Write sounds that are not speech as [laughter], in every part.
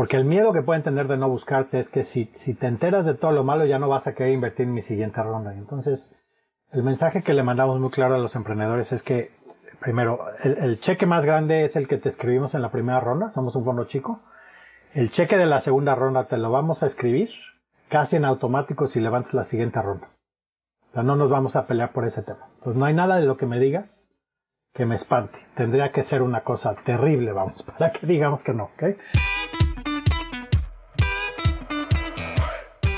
Porque el miedo que pueden tener de no buscarte es que si, te enteras de todo lo malo ya no vas a querer invertir en mi siguiente ronda. Entonces, el mensaje que le mandamos muy claro a los emprendedores es que, primero, el, cheque más grande es el que te escribimos en la primera ronda, somos un fondo chico. El cheque de la segunda ronda te lo vamos a escribir casi en automático si levantas la siguiente ronda. O sea, no nos vamos a pelear por ese tema. Entonces, no hay nada de lo que me digas que me espante. Tendría que ser una cosa terrible, vamos, [laughs] para que digamos que no, ¿ok?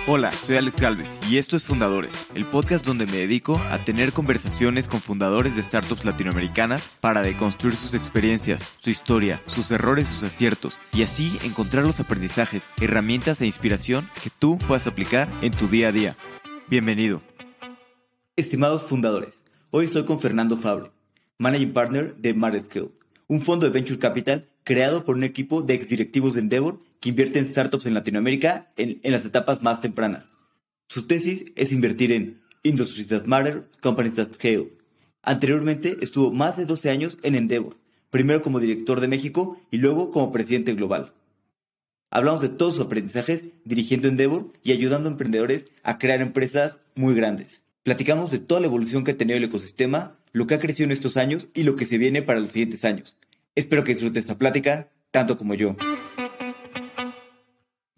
Hola, soy Alex Galvez y esto es Fundadores, el podcast donde me dedico a tener conversaciones con fundadores de startups latinoamericanas para deconstruir sus experiencias, su historia, sus errores, sus aciertos y así encontrar los aprendizajes, herramientas e inspiración que tú puedas aplicar en tu día a día. Bienvenido. Estimados fundadores, hoy estoy con Fernando Fabre, Managing Partner de MarScale, un fondo de Venture Capital creado por un equipo de exdirectivos de Endeavor que invierte en startups en Latinoamérica en, las etapas más tempranas. Su tesis es invertir en Industries That Matter, Companies That Scale. Anteriormente estuvo más de 12 años en Endeavor, primero como director de México y luego como presidente global. Hablamos de todos sus aprendizajes dirigiendo Endeavor y ayudando a emprendedores a crear empresas muy grandes. Platicamos de toda la evolución que ha tenido el ecosistema, lo que ha crecido en estos años y lo que se viene para los siguientes años. Espero que disfrute esta plática tanto como yo.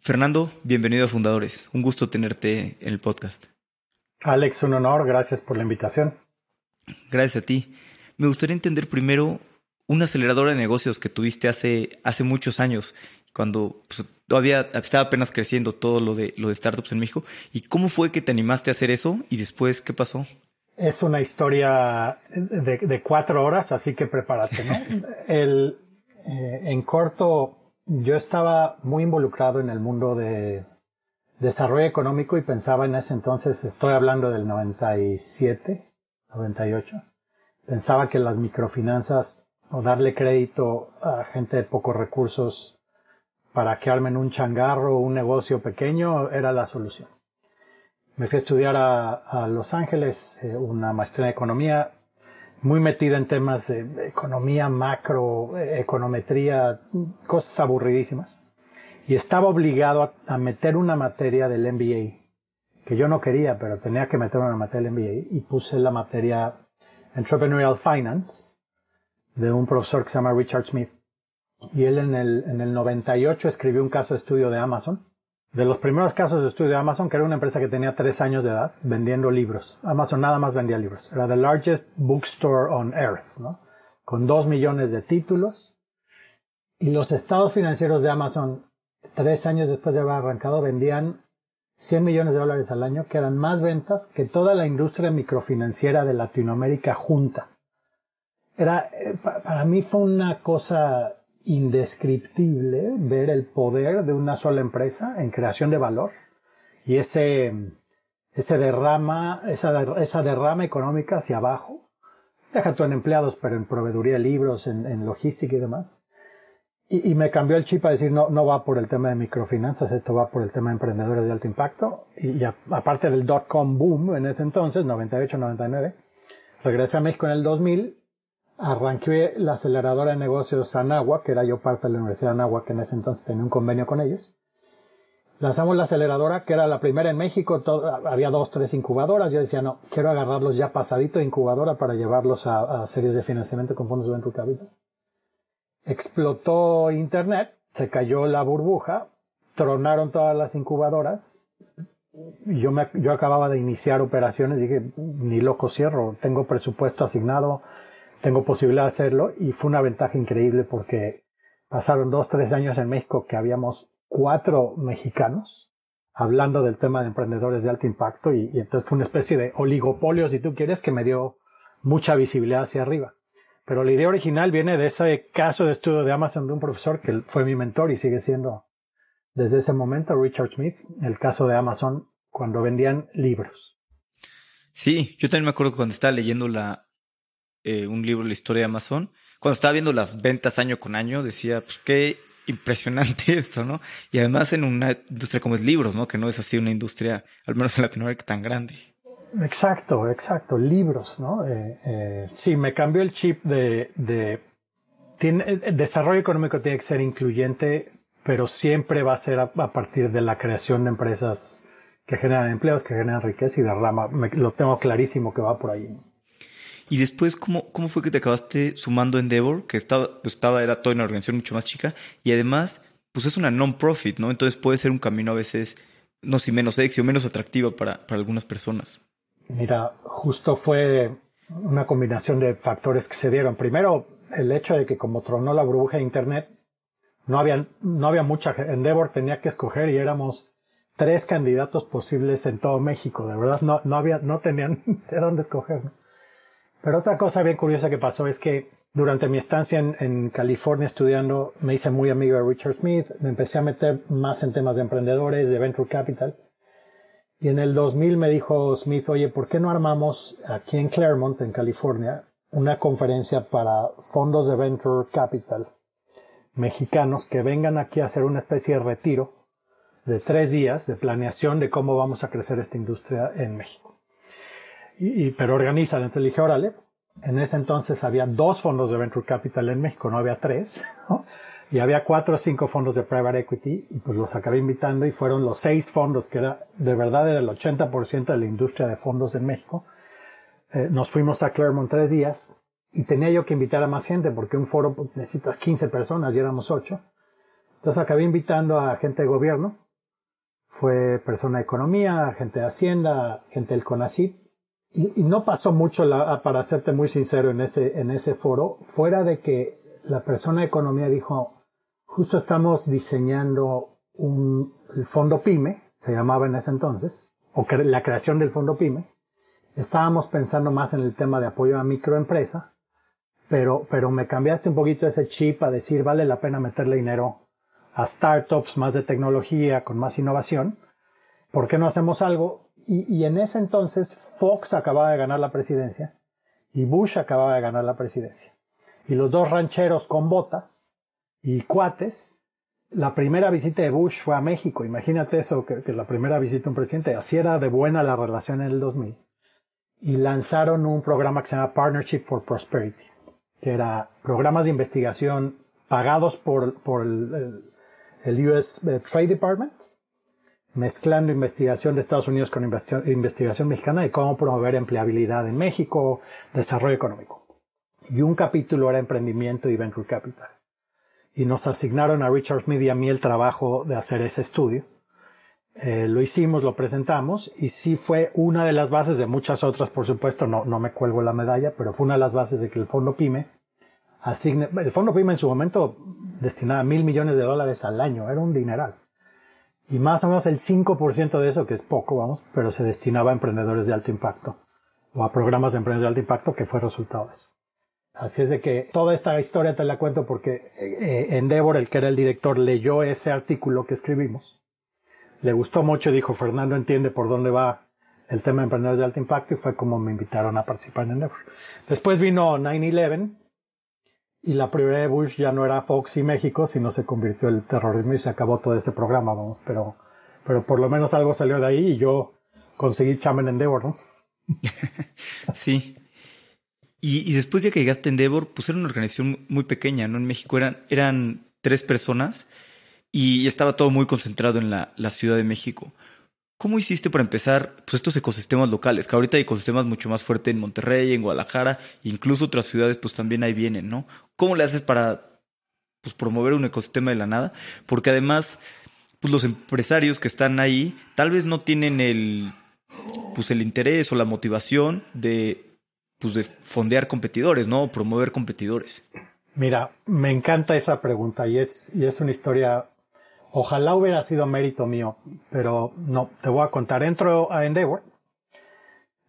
Fernando, bienvenido a Fundadores. Un gusto tenerte en el podcast. Alex, un honor. Gracias por la invitación. Gracias a ti. Me gustaría entender primero una aceleradora de negocios que tuviste hace, hace muchos años, cuando pues, todavía estaba apenas creciendo todo lo de, lo de startups en México. ¿Y cómo fue que te animaste a hacer eso? Y después, ¿qué pasó? Es una historia de, cuatro horas, así que prepárate, ¿no? [laughs] El, eh, en corto, yo estaba muy involucrado en el mundo de desarrollo económico y pensaba en ese entonces, estoy hablando del 97, 98, pensaba que las microfinanzas o darle crédito a gente de pocos recursos para que armen un changarro o un negocio pequeño era la solución. Me fui a estudiar a, Los Ángeles eh, una maestría en economía muy metida en temas de economía, macro, econometría, cosas aburridísimas. Y estaba obligado a, meter una materia del MBA, que yo no quería, pero tenía que meter una materia del MBA, y puse la materia Entrepreneurial Finance de un profesor que se llama Richard Smith. Y él en el, en el 98 escribió un caso de estudio de Amazon de los primeros casos de estudio de Amazon, que era una empresa que tenía tres años de edad vendiendo libros. Amazon nada más vendía libros. Era the largest bookstore on earth, ¿no? Con dos millones de títulos. Y los estados financieros de Amazon, tres años después de haber arrancado, vendían 100 millones de dólares al año, que eran más ventas que toda la industria microfinanciera de Latinoamérica junta. Era, eh, para mí fue una cosa indescriptible ver el poder de una sola empresa en creación de valor y ese, ese derrama, esa, esa derrama económica hacia abajo. Deja tú en empleados, pero en proveeduría de libros, en, logística y demás. Y, me cambió el chip a decir, no, no va por el tema de microfinanzas, esto va por el tema de emprendedores de alto impacto. Y, aparte del dot-com boom en ese entonces, 98, 99, regresé a México en el 2000 arranqué la aceleradora de negocios Anagua, que era yo parte de la Universidad de Anagua, que en ese entonces tenía un convenio con ellos. Lanzamos la aceleradora, que era la primera en México, había dos, tres incubadoras. Yo decía, no, quiero agarrarlos ya pasadito de incubadora para llevarlos a, series de financiamiento con fondos de Venture Capital. Explotó Internet, se cayó la burbuja, tronaron todas las incubadoras. Yo, me, yo acababa de iniciar operaciones, dije, ni loco cierro, tengo presupuesto asignado, tengo posibilidad de hacerlo y fue una ventaja increíble porque pasaron dos, tres años en México que habíamos cuatro mexicanos hablando del tema de emprendedores de alto impacto y, entonces fue una especie de oligopolio, si tú quieres, que me dio mucha visibilidad hacia arriba. Pero la idea original viene de ese caso de estudio de Amazon de un profesor que fue mi mentor y sigue siendo desde ese momento Richard Smith, el caso de Amazon cuando vendían libros. Sí, yo también me acuerdo cuando estaba leyendo la, eh, un libro, La historia de Amazon, cuando estaba viendo las ventas año con año, decía, pues qué impresionante [laughs] esto, ¿no? Y además en una industria como es libros, ¿no? Que no es así una industria, al menos en Latinoamérica, tan grande. Exacto, exacto, libros, ¿no? Eh, eh, sí, me cambió el chip de, de tiene, el desarrollo económico tiene que ser incluyente pero siempre va a ser a, partir de la creación de empresas que generan empleos, que generan riqueza y derrama. lo tengo clarísimo que va por ahí. Y después, ¿cómo, ¿cómo fue que te acabaste sumando Endeavor? Que estaba, pues estaba, era toda una organización mucho más chica. Y además, pues es una non-profit, ¿no? Entonces puede ser un camino a veces, no sé, menos sexy o menos atractivo para, para algunas personas. Mira, justo fue una combinación de factores que se dieron. Primero, el hecho de que como tronó la burbuja de Internet, no había, no había mucha Endeavor tenía que escoger y éramos tres candidatos posibles en todo México. De verdad, no, no había, no tenían [laughs] de dónde escoger. Pero otra cosa bien curiosa que pasó es que durante mi estancia en, California estudiando, me hice muy amigo de Richard Smith, me empecé a meter más en temas de emprendedores, de venture capital. Y en el 2000 me dijo Smith, oye, ¿por qué no armamos aquí en Claremont, en California, una conferencia para fondos de venture capital mexicanos que vengan aquí a hacer una especie de retiro de tres días de planeación de cómo vamos a crecer esta industria en México? Pero organizan. Entonces dije, órale, en ese entonces había dos fondos de Venture Capital en México, no había tres, [laughs] y había cuatro o cinco fondos de Private Equity, y pues los acabé invitando y fueron los seis fondos, que era, de verdad era el 80% de la industria de fondos en México. Eh, nos fuimos a Claremont tres días, y tenía yo que invitar a más gente, porque un foro pues, necesitas 15 personas y éramos ocho. Entonces acabé invitando a gente de gobierno, fue persona de economía, gente de Hacienda, gente del CONACYT, y, no pasó mucho, la, para serte muy sincero, en ese, en ese foro, fuera de que la persona de economía dijo, justo estamos diseñando un fondo PYME, se llamaba en ese entonces, o la creación del fondo PYME. Estábamos pensando más en el tema de apoyo a microempresa, pero, pero me cambiaste un poquito ese chip a decir, vale la pena meterle dinero a startups más de tecnología, con más innovación. ¿Por qué no hacemos algo y, en ese entonces Fox acababa de ganar la presidencia y Bush acababa de ganar la presidencia. Y los dos rancheros con botas y cuates, la primera visita de Bush fue a México. Imagínate eso, que, la primera visita de un presidente. Así era de buena la relación en el 2000. Y lanzaron un programa que se llama Partnership for Prosperity, que era programas de investigación pagados por, por el, US eh, Trade Department mezclando investigación de Estados Unidos con investigación mexicana de cómo promover empleabilidad en México, desarrollo económico. Y un capítulo era emprendimiento y venture capital. Y nos asignaron a Richard y a mí el trabajo de hacer ese estudio. Eh, lo hicimos, lo presentamos y sí fue una de las bases de muchas otras, por supuesto, no, no me cuelgo la medalla, pero fue una de las bases de que el fondo PYME asigne, el fondo PYME en su momento destinaba mil millones de dólares al año, era un dineral y más o menos el 5% de eso, que es poco, vamos, pero se destinaba a emprendedores de alto impacto o a programas de emprendedores de alto impacto que fue resultado de eso. Así es de que toda esta historia te la cuento porque eh, Endeavor, el que era el director, leyó ese artículo que escribimos. Le gustó mucho y dijo, Fernando entiende por dónde va el tema de emprendedores de alto impacto y fue como me invitaron a participar en Endeavor. Después vino 9-11 y la prioridad de Bush ya no era Fox y México, sino se convirtió el terrorismo y se acabó todo ese programa, vamos, pero, pero por lo menos algo salió de ahí y yo conseguí Chamen Endeavor, ¿no? [laughs] sí. Y, después de que llegaste a Endeavor, pues era una organización muy pequeña, ¿no? En México eran, eran tres personas y estaba todo muy concentrado en la, la Ciudad de México. ¿Cómo hiciste para empezar pues, estos ecosistemas locales? Que ahorita hay ecosistemas mucho más fuertes en Monterrey, en Guadalajara, incluso otras ciudades pues también ahí vienen, ¿no? ¿Cómo le haces para pues, promover un ecosistema de la nada? Porque además, pues los empresarios que están ahí tal vez no tienen el, pues, el interés o la motivación de, pues, de fondear competidores, ¿no? O promover competidores. Mira, me encanta esa pregunta y es, y es una historia Ojalá hubiera sido mérito mío, pero no, te voy a contar. Entro a Endeavor,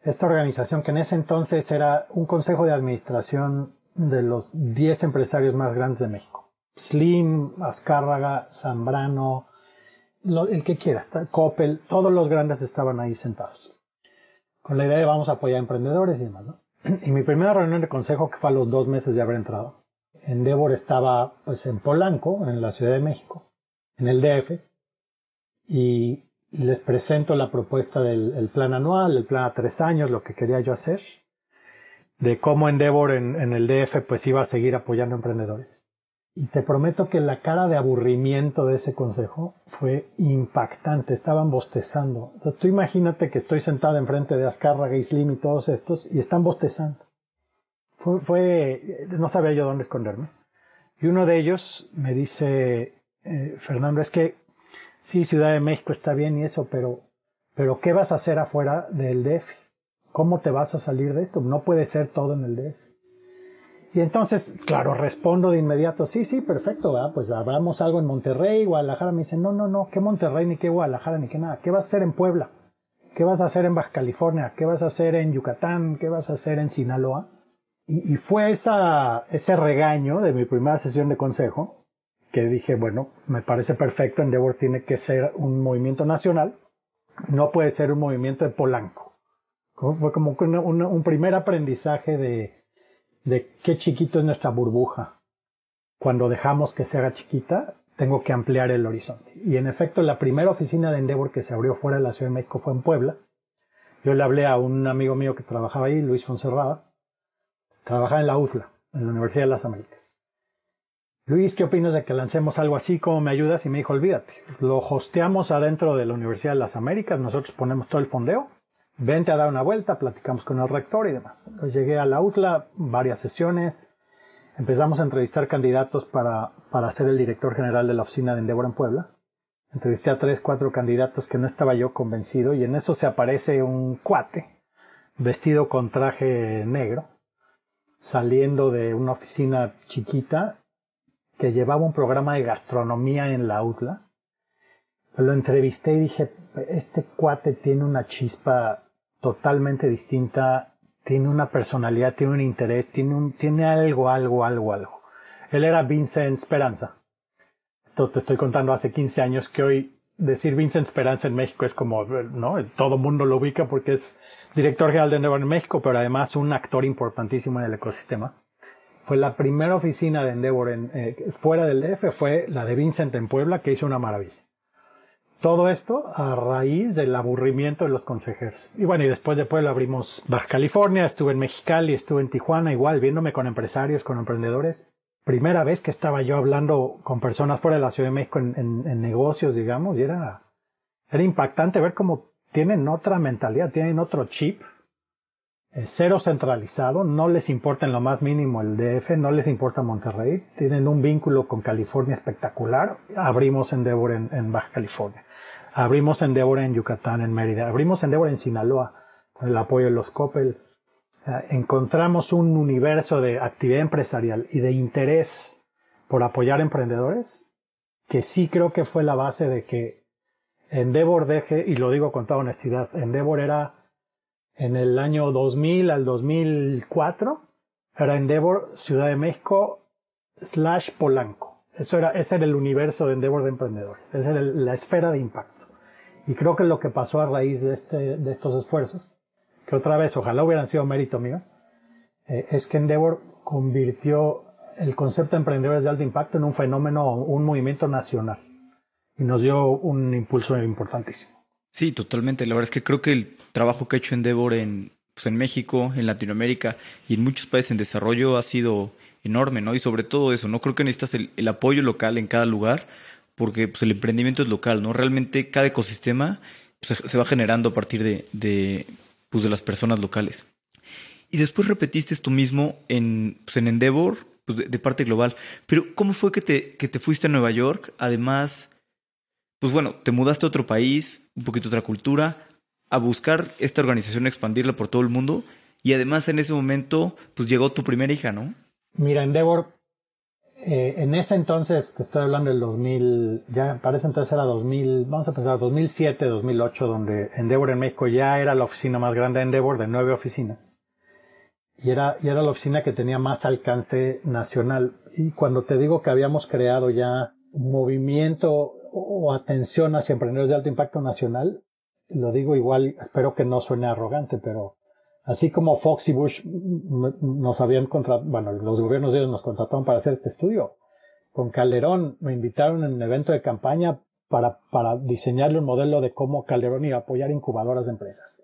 esta organización que en ese entonces era un consejo de administración de los 10 empresarios más grandes de México. Slim, Azcárraga, Zambrano, el que quiera, Coppel, todos los grandes estaban ahí sentados. Con la idea de vamos a apoyar a emprendedores y demás, ¿no? Y mi primera reunión de consejo, que fue a los dos meses de haber entrado, Endeavor estaba pues en Polanco, en la Ciudad de México en el DF y, les presento la propuesta del plan anual, el plan a tres años, lo que quería yo hacer, de cómo Endeavor en, en, el DF pues iba a seguir apoyando emprendedores. Y te prometo que la cara de aburrimiento de ese consejo fue impactante. Estaban bostezando. tú imagínate que estoy sentado enfrente de Azcárraga Slim y todos estos y están bostezando. Fue, fue, no sabía yo dónde esconderme. Y uno de ellos me dice, eh, Fernando, es que sí, Ciudad de México está bien y eso, pero, pero ¿qué vas a hacer afuera del DF? ¿Cómo te vas a salir de esto? No puede ser todo en el DF. Y entonces, claro, respondo de inmediato, sí, sí, perfecto, pues hablamos algo en Monterrey, Guadalajara. Me dice, no, no, no, ¿qué Monterrey, ni qué Guadalajara, ni qué nada? ¿Qué vas a hacer en Puebla? ¿Qué vas a hacer en Baja California? ¿Qué vas a hacer en Yucatán? ¿Qué vas a hacer en Sinaloa? Y, y fue esa, ese regaño de mi primera sesión de consejo que dije, bueno, me parece perfecto, Endeavor tiene que ser un movimiento nacional, no puede ser un movimiento de Polanco. Fue como un primer aprendizaje de, de qué chiquito es nuestra burbuja. Cuando dejamos que se haga chiquita, tengo que ampliar el horizonte. Y en efecto, la primera oficina de Endeavor que se abrió fuera de la Ciudad de México fue en Puebla. Yo le hablé a un amigo mío que trabajaba ahí, Luis Fonserrada. Trabajaba en la UZLA, en la Universidad de las Américas. Luis, ¿qué opinas de que lancemos algo así? ¿Cómo me ayudas? Y me dijo, olvídate, lo hosteamos adentro de la Universidad de las Américas, nosotros ponemos todo el fondeo vente a dar una vuelta, platicamos con el rector y demás. llegué a la UTLA, varias sesiones, empezamos a entrevistar candidatos para, para ser el director general de la oficina de Endeavor en Puebla. Entrevisté a tres, cuatro candidatos que no estaba yo convencido y en eso se aparece un cuate vestido con traje negro, saliendo de una oficina chiquita que llevaba un programa de gastronomía en la UTLA. Lo entrevisté y dije, este cuate tiene una chispa totalmente distinta, tiene una personalidad, tiene un interés, tiene, un, tiene algo, algo, algo, algo. Él era Vincent Esperanza. Entonces te estoy contando hace 15 años que hoy decir Vincent Esperanza en México es como, ¿no? Todo mundo lo ubica porque es director general de Endeavor en México, pero además un actor importantísimo en el ecosistema. Fue la primera oficina de Endeavor en, eh, fuera del DF, fue la de Vincent en Puebla, que hizo una maravilla. Todo esto a raíz del aburrimiento de los consejeros. Y bueno, y después de Puebla abrimos Baja California, estuve en Mexicali, estuve en Tijuana, igual viéndome con empresarios, con emprendedores. Primera vez que estaba yo hablando con personas fuera de la Ciudad de México en, negocios, digamos, y era, era impactante ver cómo tienen otra mentalidad, tienen otro chip, cero centralizado, no les importa en lo más mínimo el DF, no les importa Monterrey, tienen un vínculo con California espectacular. Abrimos Endeavor en, en Baja California. Abrimos Endeavor en Yucatán, en Mérida. Abrimos Endeavor en Sinaloa, con el apoyo de los Coppel. encontramos un universo de actividad empresarial y de interés por apoyar emprendedores que sí creo que fue la base de que Endeavor deje, y lo digo con toda honestidad, Endeavor era en el año 2000 al 2004, era Endeavor Ciudad de México slash Polanco. Eso era, ese era el universo de Endeavor de emprendedores, esa era la esfera de impacto. Y creo que lo que pasó a raíz de, este, de estos esfuerzos, que otra vez ojalá hubieran sido mérito mío, eh, es que Endeavor convirtió el concepto de emprendedores de alto impacto en un fenómeno, un movimiento nacional. Y nos dio un impulso importantísimo. Sí, totalmente. La verdad es que creo que el trabajo que ha hecho Endeavor en, pues en México, en Latinoamérica y en muchos países en desarrollo ha sido enorme, ¿no? Y sobre todo eso, ¿no? Creo que necesitas el, apoyo local en cada lugar porque pues, el emprendimiento es local, ¿no? Realmente cada ecosistema pues, se va generando a partir de, de, pues, de las personas locales. Y después repetiste esto mismo en, pues, en Endeavor, pues, de, parte global. Pero ¿cómo fue que te, que te fuiste a Nueva York? Además, pues bueno, te mudaste a otro país, un poquito otra cultura, a buscar esta organización, expandirla por todo el mundo. Y además en ese momento, pues llegó tu primera hija, ¿no? Mira, Endeavor eh, en ese entonces, te estoy hablando del 2000, ya parece entonces era 2000, vamos a pensar 2007, 2008, donde Endeavor en México ya era la oficina más grande de Endeavor, de nueve oficinas. Y era, y era la oficina que tenía más alcance nacional. Y cuando te digo que habíamos creado ya un movimiento o atención hacia emprendedores de alto impacto nacional, lo digo igual, espero que no suene arrogante, pero Así como Fox y Bush nos habían contratado, bueno, los gobiernos de ellos nos contrataron para hacer este estudio. Con Calderón me invitaron en un evento de campaña para, para diseñarle un modelo de cómo Calderón iba a apoyar incubadoras de empresas.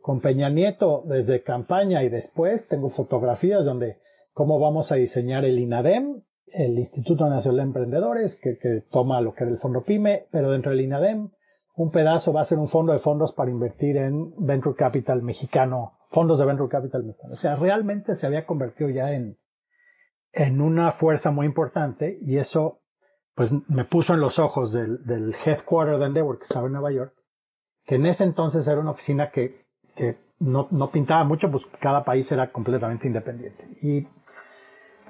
Con Peña Nieto, desde campaña y después, tengo fotografías donde cómo vamos a diseñar el INADEM el Instituto Nacional de Emprendedores, que, que, toma lo que era el fondo PYME, pero dentro del INADEM, un pedazo va a ser un fondo de fondos para invertir en Venture Capital mexicano, fondos de Venture Capital mexicano. O sea, realmente se había convertido ya en, en una fuerza muy importante y eso pues me puso en los ojos del, del headquarter de Endeavor que estaba en Nueva York, que en ese entonces era una oficina que, que no, no pintaba mucho, pues cada país era completamente independiente. Y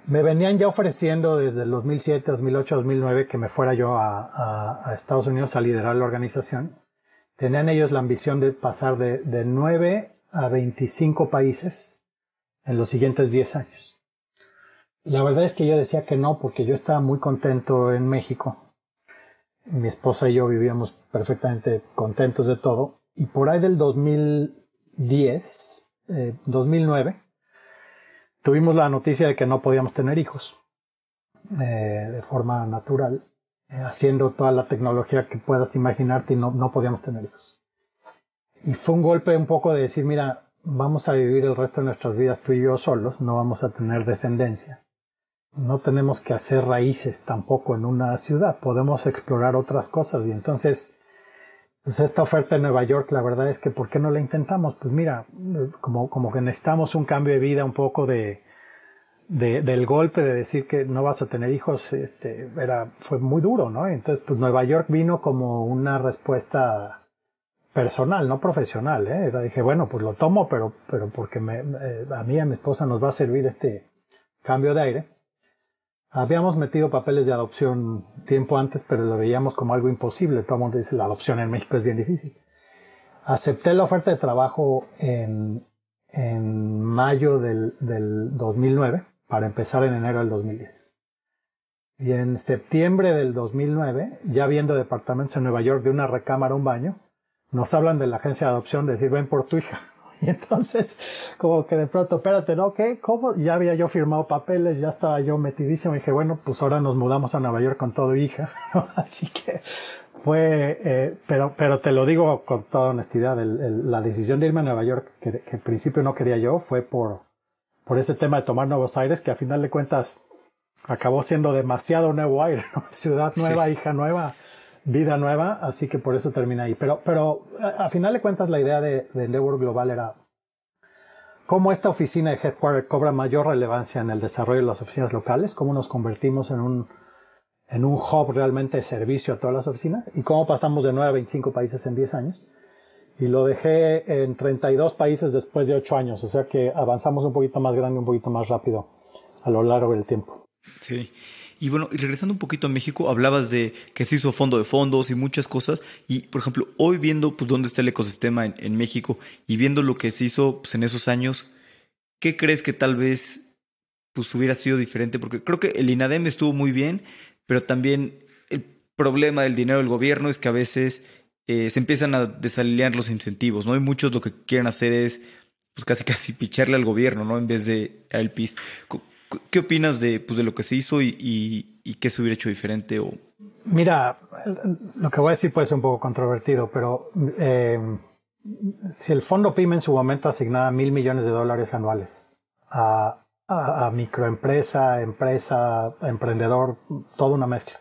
me venían ya ofreciendo desde el 2007, 2008, 2009 que me fuera yo a, a, Estados Unidos a liderar la organización. Tenían ellos la ambición de pasar de, de 9 a 25 países en los siguientes 10 años. La verdad es que yo decía que no, porque yo estaba muy contento en México. Mi esposa y yo vivíamos perfectamente contentos de todo. Y por ahí del 2010, 2009, tuvimos la noticia de que no podíamos tener hijos eh, de forma natural, eh, haciendo toda la tecnología que puedas imaginarte y no, no podíamos tener hijos. Y fue un golpe un poco de decir, mira, vamos a vivir el resto de nuestras vidas tú y yo solos, no vamos a tener descendencia. No tenemos que hacer raíces tampoco en una ciudad, podemos explorar otras cosas y entonces pues esta oferta en Nueva York, la verdad es que ¿por qué no la intentamos? Pues mira, como, como que necesitamos un cambio de vida, un poco de, de, del golpe de decir que no vas a tener hijos, este, era, fue muy duro, ¿no? Entonces, pues Nueva York vino como una respuesta personal, no profesional, ¿eh? Era, dije, bueno, pues lo tomo, pero, pero porque me, a mí y a mi esposa nos va a servir este cambio de aire. Habíamos metido papeles de adopción tiempo antes, pero lo veíamos como algo imposible. Todo el mundo dice la adopción en México es bien difícil. Acepté la oferta de trabajo en, en mayo del, del 2009 para empezar en enero del 2010. Y en septiembre del 2009, ya viendo departamentos en Nueva York de una recámara un baño, nos hablan de la agencia de adopción de decir ven por tu hija. Y [laughs] entonces, como que de pronto, espérate, ¿no? ¿Qué? ¿Cómo? Ya había yo firmado papeles, ya estaba yo metidísimo. Y dije, bueno, pues ahora nos mudamos a Nueva York con todo hija. [laughs] Así que fue, eh, pero, pero te lo digo con toda honestidad, la decisión de irme a Nueva York, que, que, al principio no quería yo, fue por, por ese tema de tomar nuevos aires, que a final de cuentas acabó siendo demasiado nuevo aire, ¿no? [laughs] Ciudad nueva, hija nueva vida nueva, así que por eso termina ahí. Pero, pero a, final de cuentas la idea de, de Endeavor Global era cómo esta oficina de Headquarter cobra mayor relevancia en el desarrollo de las oficinas locales, cómo nos convertimos en un, en un hub realmente de servicio a todas las oficinas y cómo pasamos de 9 a 25 países en 10 años. Y lo dejé en 32 países después de 8 años, o sea que avanzamos un poquito más grande, un poquito más rápido a lo largo del tiempo. Sí. Y bueno, y regresando un poquito a México, hablabas de que se hizo fondo de fondos y muchas cosas. Y, por ejemplo, hoy viendo pues, dónde está el ecosistema en, México y viendo lo que se hizo pues, en esos años, ¿qué crees que tal vez pues, hubiera sido diferente? Porque creo que el INADEM estuvo muy bien, pero también el problema del dinero del gobierno es que a veces eh, se empiezan a desalinear los incentivos, ¿no? Y muchos lo que quieren hacer es pues casi [laughs] casi picharle al gobierno, ¿no? En vez de al PIS. ¿Qué opinas de, pues, de lo que se hizo y, y, qué se hubiera hecho diferente? O... Mira, lo que voy a decir puede ser un poco controvertido, pero eh, si el fondo PYME en su momento asignaba mil millones de dólares anuales a, a, a microempresa, empresa, emprendedor, toda una mezcla.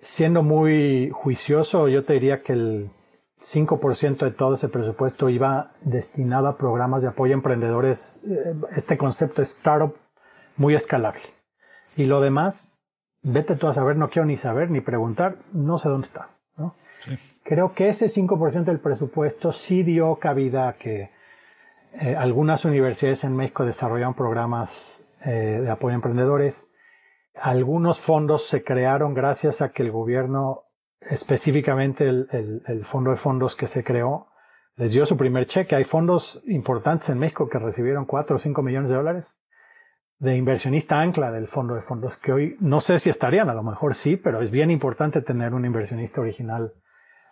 Siendo muy juicioso, yo te diría que el 5% de todo ese presupuesto iba destinado a programas de apoyo a emprendedores. Eh, este concepto es startup muy escalable. Y lo demás, vete tú a saber, no quiero ni saber ni preguntar, no sé dónde está. ¿no? Creo que ese 5% del presupuesto sí dio cabida a que eh, algunas universidades en México desarrollaron programas eh, de apoyo a emprendedores. Algunos fondos se crearon gracias a que el gobierno, específicamente el, el fondo de fondos que se creó, les dio su primer cheque. Hay fondos importantes en México que recibieron 4 o 5 millones de dólares de inversionista ancla del fondo de fondos, que hoy no sé si estarían, a lo mejor sí, pero es bien importante tener un inversionista original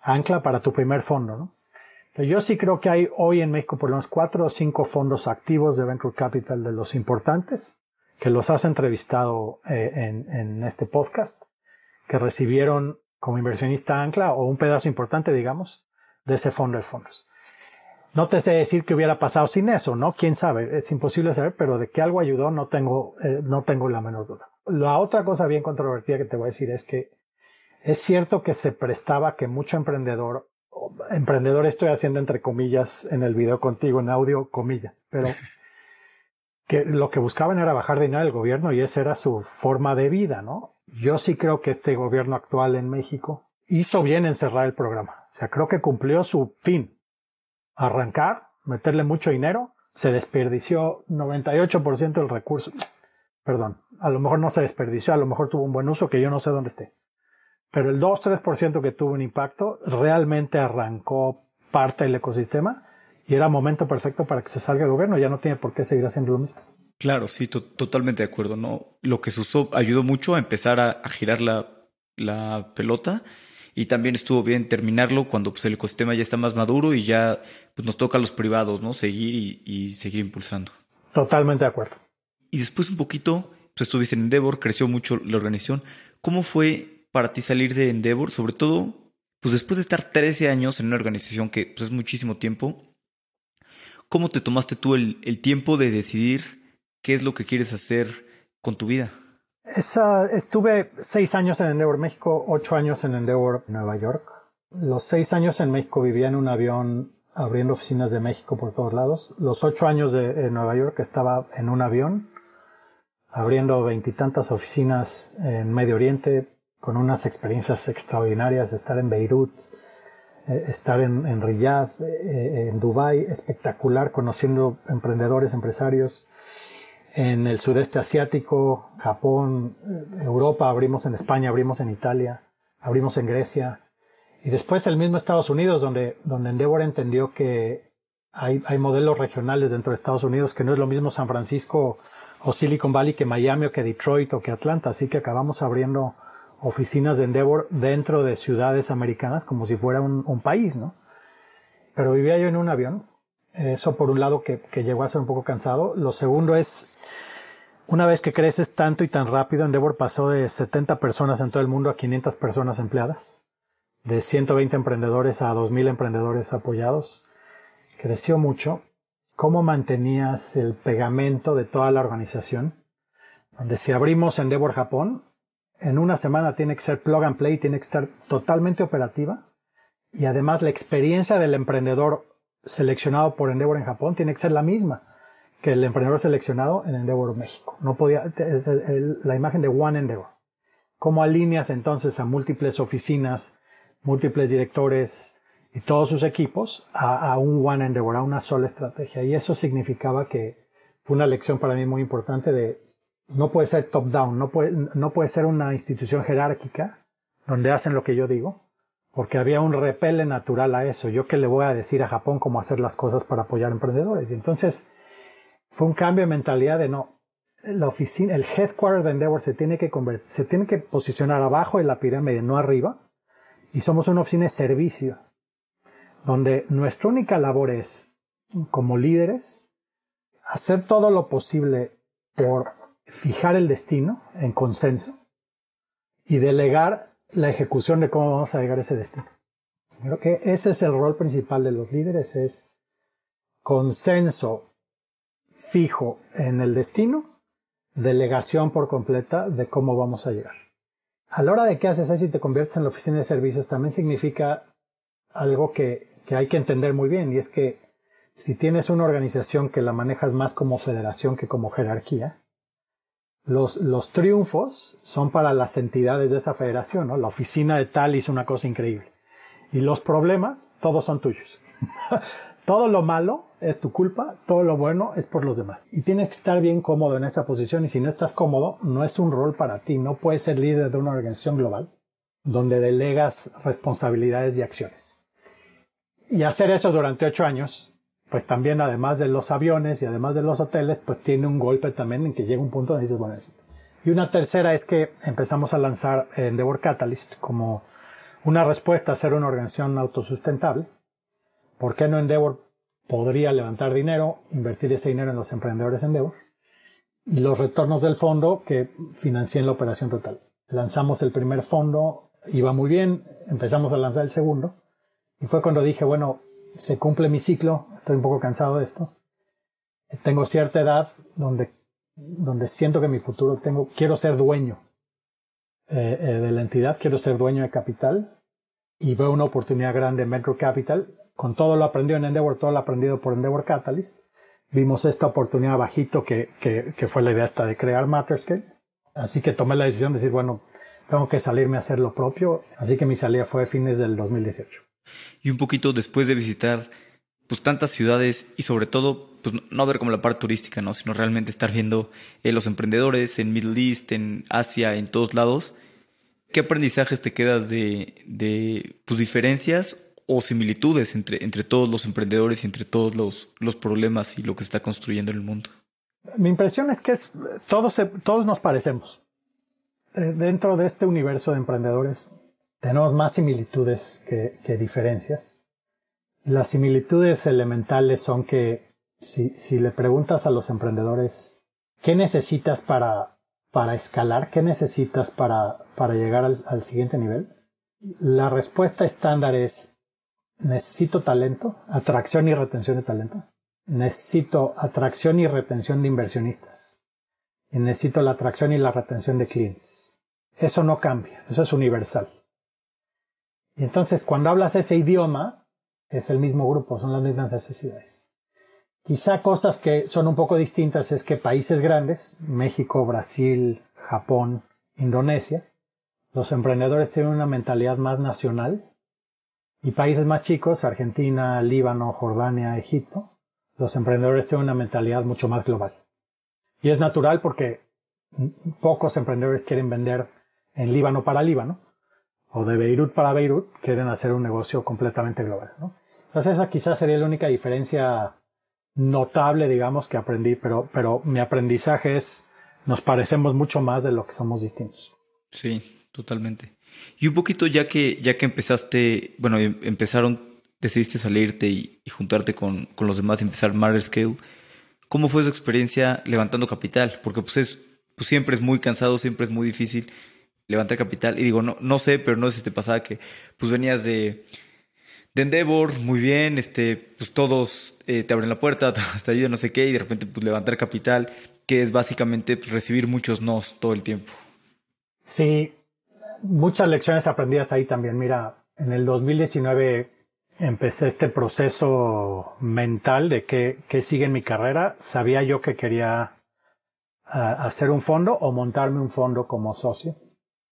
ancla para tu primer fondo. ¿no? Yo sí creo que hay hoy en México por lo menos cuatro o cinco fondos activos de Venture Capital de los importantes, que los has entrevistado eh, en, en este podcast, que recibieron como inversionista ancla o un pedazo importante, digamos, de ese fondo de fondos. No te sé decir qué hubiera pasado sin eso, ¿no? Quién sabe, es imposible saber, pero de que algo ayudó no tengo, eh, no tengo la menor duda. La otra cosa bien controvertida que te voy a decir es que es cierto que se prestaba que mucho emprendedor, emprendedor estoy haciendo entre comillas en el video contigo, en audio, comillas, pero [laughs] que lo que buscaban era bajar dinero del gobierno y esa era su forma de vida, ¿no? Yo sí creo que este gobierno actual en México hizo bien en cerrar el programa. O sea, creo que cumplió su fin. Arrancar, meterle mucho dinero, se desperdició 98% del recurso. Perdón, a lo mejor no se desperdició, a lo mejor tuvo un buen uso que yo no sé dónde esté. Pero el 2-3% que tuvo un impacto realmente arrancó parte del ecosistema y era momento perfecto para que se salga el gobierno. Ya no tiene por qué seguir haciendo lo mismo. Claro, sí, totalmente de acuerdo. ¿no? Lo que se usó ayudó mucho a empezar a, girar la, pelota y también estuvo bien terminarlo cuando pues, el ecosistema ya está más maduro y ya pues, nos toca a los privados, ¿no? Seguir y, y seguir impulsando. Totalmente de acuerdo. Y después un poquito, tú estuviste en Endeavor, creció mucho la organización. ¿Cómo fue para ti salir de Endeavor? Sobre todo, pues después de estar 13 años en una organización que pues, es muchísimo tiempo, ¿cómo te tomaste tú el, el tiempo de decidir qué es lo que quieres hacer con tu vida. Esa, estuve seis años en Endeavor México, ocho años en Endeavor Nueva York. Los seis años en México vivía en un avión abriendo oficinas de México por todos lados. Los ocho años de, Nueva York estaba en un avión abriendo veintitantas oficinas en Medio Oriente con unas experiencias extraordinarias, estar en Beirut, eh, estar en, en Riyadh, eh, en Dubai, espectacular, conociendo emprendedores, empresarios en el sudeste asiático, Japón, eh, Europa, abrimos en España, abrimos en Italia, abrimos en Grecia. Y después el mismo Estados Unidos, donde, donde Endeavor entendió que hay, hay modelos regionales dentro de Estados Unidos, que no es lo mismo San Francisco o Silicon Valley que Miami o que Detroit o que Atlanta. Así que acabamos abriendo oficinas de Endeavor dentro de ciudades americanas como si fuera un, país, ¿no? Pero vivía yo en un avión eso por un lado que, que, llegó a ser un poco cansado. Lo segundo es, una vez que creces tanto y tan rápido, Endeavor pasó de 70 personas en todo el mundo a 500 personas empleadas, de 120 emprendedores a 2000 emprendedores apoyados. Creció mucho. ¿Cómo mantenías el pegamento de toda la organización? Donde si abrimos Endeavor Japón, en una semana tiene que ser plug and play, tiene que estar totalmente operativa. Y además la experiencia del emprendedor seleccionado por Endeavor en Japón tiene que ser la misma que el emprendedor seleccionado en Endeavor México. No podía, es la imagen de One Endeavor. ¿Cómo alineas entonces a múltiples oficinas, múltiples directores y todos sus equipos a, un One Endeavor, a una sola estrategia? Y eso significaba que fue una lección para mí muy importante de no puede ser top-down, no puede, no puede ser una institución jerárquica donde hacen lo que yo digo, porque había un repele natural a eso. Yo que le voy a decir a Japón cómo hacer las cosas para apoyar emprendedores. Y entonces fue un cambio de mentalidad de no. La oficina, el headquarter de Endeavor se tiene que se tiene que posicionar abajo de la pirámide, no arriba. Y somos una oficina de servicio, donde nuestra única labor es, como líderes, hacer todo lo posible por fijar el destino en consenso y delegar la ejecución de cómo vamos a llegar a ese destino. Creo que ese es el rol principal de los líderes, es consenso fijo en el destino, delegación por completa de cómo vamos a llegar. A la hora de que haces eso y te conviertes en la oficina de servicios, también significa algo que, que hay que entender muy bien, y es que si tienes una organización que la manejas más como federación que como jerarquía, los, los triunfos son para las entidades de esa federación, ¿no? La oficina de tal hizo una cosa increíble. Y los problemas, todos son tuyos. [laughs] todo lo malo es tu culpa, todo lo bueno es por los demás. Y tienes que estar bien cómodo en esa posición y si no estás cómodo, no es un rol para ti, no puedes ser líder de una organización global donde delegas responsabilidades y acciones. Y hacer eso durante ocho años pues también además de los aviones y además de los hoteles, pues tiene un golpe también en que llega un punto donde dices, bueno, y una tercera es que empezamos a lanzar Endeavor Catalyst como una respuesta a ser una organización autosustentable. ¿Por qué no Endeavor podría levantar dinero, invertir ese dinero en los emprendedores Endeavor? Y los retornos del fondo que financien la operación total. Lanzamos el primer fondo, iba muy bien, empezamos a lanzar el segundo, y fue cuando dije, bueno, se cumple mi ciclo, estoy un poco cansado de esto. Tengo cierta edad donde donde siento que mi futuro tengo, quiero ser dueño eh, eh, de la entidad, quiero ser dueño de capital y veo una oportunidad grande en Metro Capital. Con todo lo aprendido en Endeavor, todo lo aprendido por Endeavor Catalyst, vimos esta oportunidad bajito que, que, fue la idea esta de crear Matterscape. Así que tomé la decisión de decir, bueno, tengo que salirme a hacer lo propio. Así que mi salida fue a fines del 2018. Y un poquito después de visitar pues tantas ciudades y sobre todo pues no ver como la parte turística, ¿no? sino realmente estar viendo eh, los emprendedores en Middle East, en Asia, en todos lados. ¿Qué aprendizajes te quedas de, de pues, diferencias o similitudes entre, entre todos los emprendedores y entre todos los, los problemas y lo que está construyendo en el mundo? Mi impresión es que es, todos, todos nos parecemos. Eh, dentro de este universo de emprendedores tenemos más similitudes que, diferencias las similitudes elementales son que si, si, le preguntas a los emprendedores qué necesitas para, para escalar, qué necesitas para, para llegar al siguiente nivel, la respuesta estándar es necesito talento, atracción y retención de talento, necesito atracción y retención de inversionistas, y necesito la atracción y la retención de clientes. Eso no cambia, eso es universal. Y entonces cuando hablas ese idioma, es el mismo grupo, son las mismas necesidades. Quizá cosas que son un poco distintas es que países grandes, México, Brasil, Japón, Indonesia, los emprendedores tienen una mentalidad más nacional y países más chicos, Argentina, Líbano, Jordania, Egipto, los emprendedores tienen una mentalidad mucho más global. Y es natural porque pocos emprendedores quieren vender en Líbano para Líbano o de Beirut para Beirut, quieren hacer un negocio completamente global. ¿no? Entonces esa quizás sería la única diferencia notable, digamos, que aprendí, pero, pero mi aprendizaje es, nos parecemos mucho más de lo que somos distintos. Sí, totalmente. Y un poquito ya que, ya que empezaste, bueno, em, empezaron, decidiste salirte y, juntarte con, con, los demás y empezar Matter Scale, ¿cómo fue su experiencia levantando capital? Porque pues es, pues siempre es muy cansado, siempre es muy difícil levantar capital. Y digo, no, no sé, pero no sé si te pasaba que pues venías de de Endeavor, muy bien, este, pues todos eh, te abren la puerta, [laughs] hasta ahí no sé qué, y de repente pues levantar capital, que es básicamente pues, recibir muchos nos todo el tiempo. Sí, muchas lecciones aprendidas ahí también. Mira, en el 2019 empecé este proceso mental de qué, sigue en mi carrera. Sabía yo que quería ah, hacer un fondo o montarme un fondo como socio.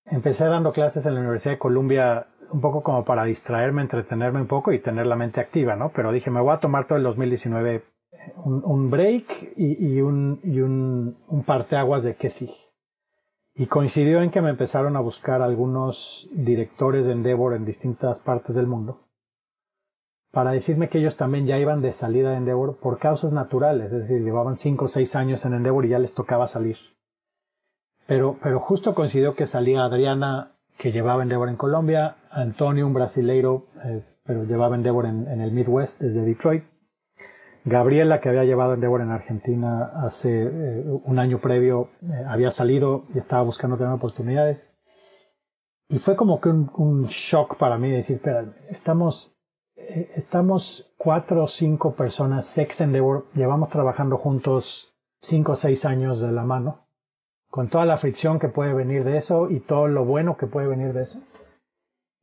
Empecé dando clases en la Universidad de Columbia un poco como para distraerme, entretenerme un poco y tener la mente activa, ¿no? Pero dije, me voy a tomar todo el 2019 un, break y, un, y un, un parteaguas de qué sí. Y coincidió en que me empezaron a buscar algunos directores de Endeavor en distintas partes del mundo para decirme que ellos también ya iban de salida de Endeavor por causas naturales, es decir, llevaban cinco o seis años en Endeavor y ya les tocaba salir. Pero, pero justo coincidió que salía Adriana que llevaba Endeavor en Colombia, Antonio, un brasileiro, eh, pero llevaba Endeavor en, en, el Midwest desde Detroit, Gabriela, que había llevado Endeavor en Argentina hace eh, un año previo, eh, había salido y estaba buscando tener oportunidades. Y fue como que un, shock para mí decir, espera, estamos, eh, estamos cuatro o cinco personas, ex Endeavor, llevamos trabajando juntos cinco o seis años de la mano con toda la fricción que puede venir de eso y todo lo bueno que puede venir de eso.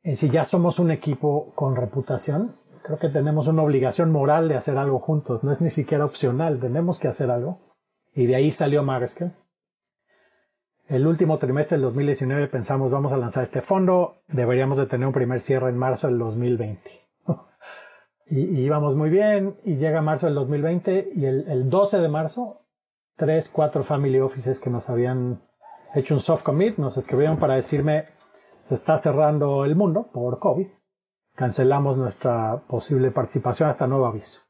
Y si ya somos un equipo con reputación, creo que tenemos una obligación moral de hacer algo juntos. No es ni siquiera opcional, tenemos que hacer algo. Y de ahí salió Marescale. El último trimestre del 2019 pensamos vamos a lanzar este fondo, deberíamos de tener un primer cierre en marzo del 2020. [laughs] y, y, íbamos muy bien y llega marzo del 2020 y el, el 12 de marzo tres, cuatro family offices que nos habían hecho un soft commit, nos escribieron para decirme se está cerrando el mundo por COVID, cancelamos nuestra posible participación hasta nuevo aviso.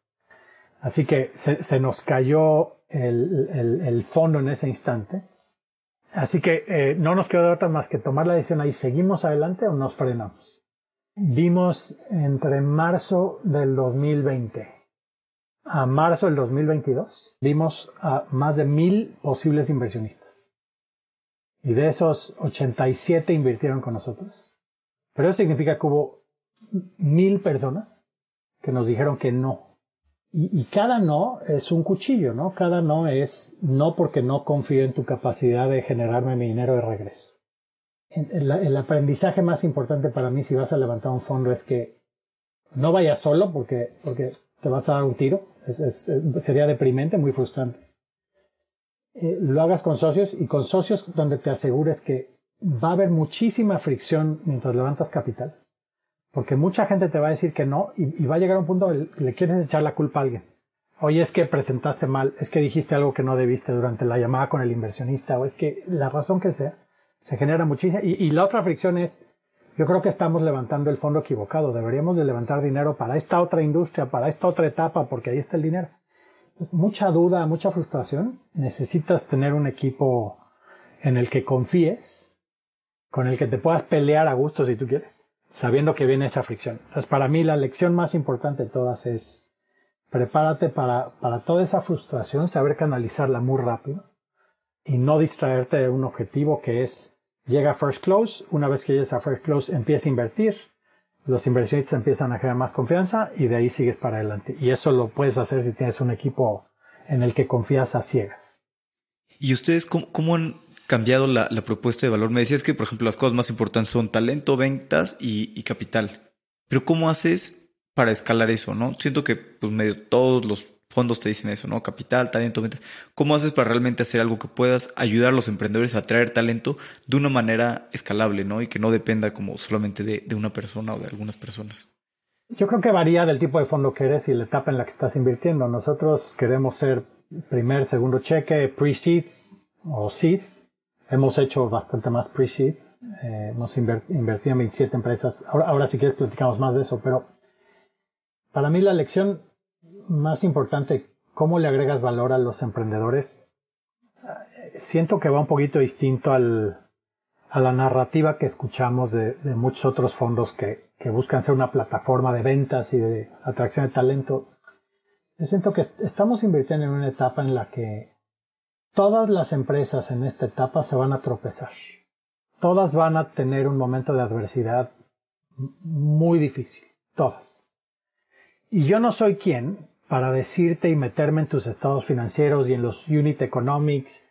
Así que se, nos cayó el, el, el, fondo en ese instante. Así que eh, no nos quedó otra más que tomar la decisión ahí, ¿seguimos adelante o nos frenamos? Vimos entre marzo del 2020 a marzo del 2022 vimos a más de mil posibles inversionistas. Y de esos 87 invirtieron con nosotros. Pero eso significa que hubo mil personas que nos dijeron que no. Y, cada no es un cuchillo, ¿no? Cada no es no porque no confío en tu capacidad de generarme mi dinero de regreso. El, aprendizaje más importante para mí si vas a levantar un fondo es que no vayas solo porque, porque te vas a dar un tiro. sería deprimente, muy frustrante. Eh, lo hagas con socios y con socios donde te asegures que va a haber muchísima fricción mientras levantas capital porque mucha gente te va a decir que no y, va a llegar a un punto le quieres echar la culpa a alguien. Oye, es que presentaste mal, es que dijiste algo que no debiste durante la llamada con el inversionista, o es que la razón que sea, se genera muchísima. Y, la otra fricción es, yo creo que estamos levantando el fondo equivocado. Deberíamos de levantar dinero para esta otra industria, para esta otra etapa, porque ahí está el dinero. mucha duda, mucha frustración. Necesitas tener un equipo en el que confíes, con el que te puedas pelear a gusto si tú quieres sabiendo que viene esa fricción. Entonces, para mí la lección más importante de todas es prepárate para, para toda esa frustración, saber canalizarla muy rápido y no distraerte de un objetivo que es llega a first close, una vez que llegues a first close empieza a invertir, los inversionistas empiezan a generar más confianza y de ahí sigues para adelante. Y eso lo puedes hacer si tienes un equipo en el que confías a ciegas. ¿Y ustedes cómo, cómo han cambiado la, propuesta de valor. Me decías que, por ejemplo, las cosas más importantes son talento, ventas y, capital. Pero ¿cómo haces para escalar eso, no? Siento que, pues, medio todos los fondos te dicen eso, ¿no? Capital, talento, ventas. ¿Cómo haces para realmente hacer algo que puedas ayudar a los emprendedores a atraer talento de una manera escalable, ¿no? Y que no dependa como solamente de, de una persona o de algunas personas. Yo creo que varía del tipo de fondo que eres y la etapa en la que estás invirtiendo. Nosotros queremos ser primer, segundo cheque, pre-seed o seed Hemos hecho bastante más pre-seed. Eh, hemos invertido en 27 empresas. Ahora, ahora si quieres platicamos más de eso, pero para mí la lección más importante, cómo le agregas valor a los emprendedores, siento que va un poquito distinto al, a la narrativa que escuchamos de, muchos otros fondos que, que, buscan ser una plataforma de ventas y de atracción de talento. Yo siento que estamos invirtiendo en una etapa en la que Todas las empresas en esta etapa se van a tropezar. Todas van a tener un momento de adversidad muy difícil. Todas. Y yo no soy quien para decirte y meterme en tus estados financieros y en los unit economics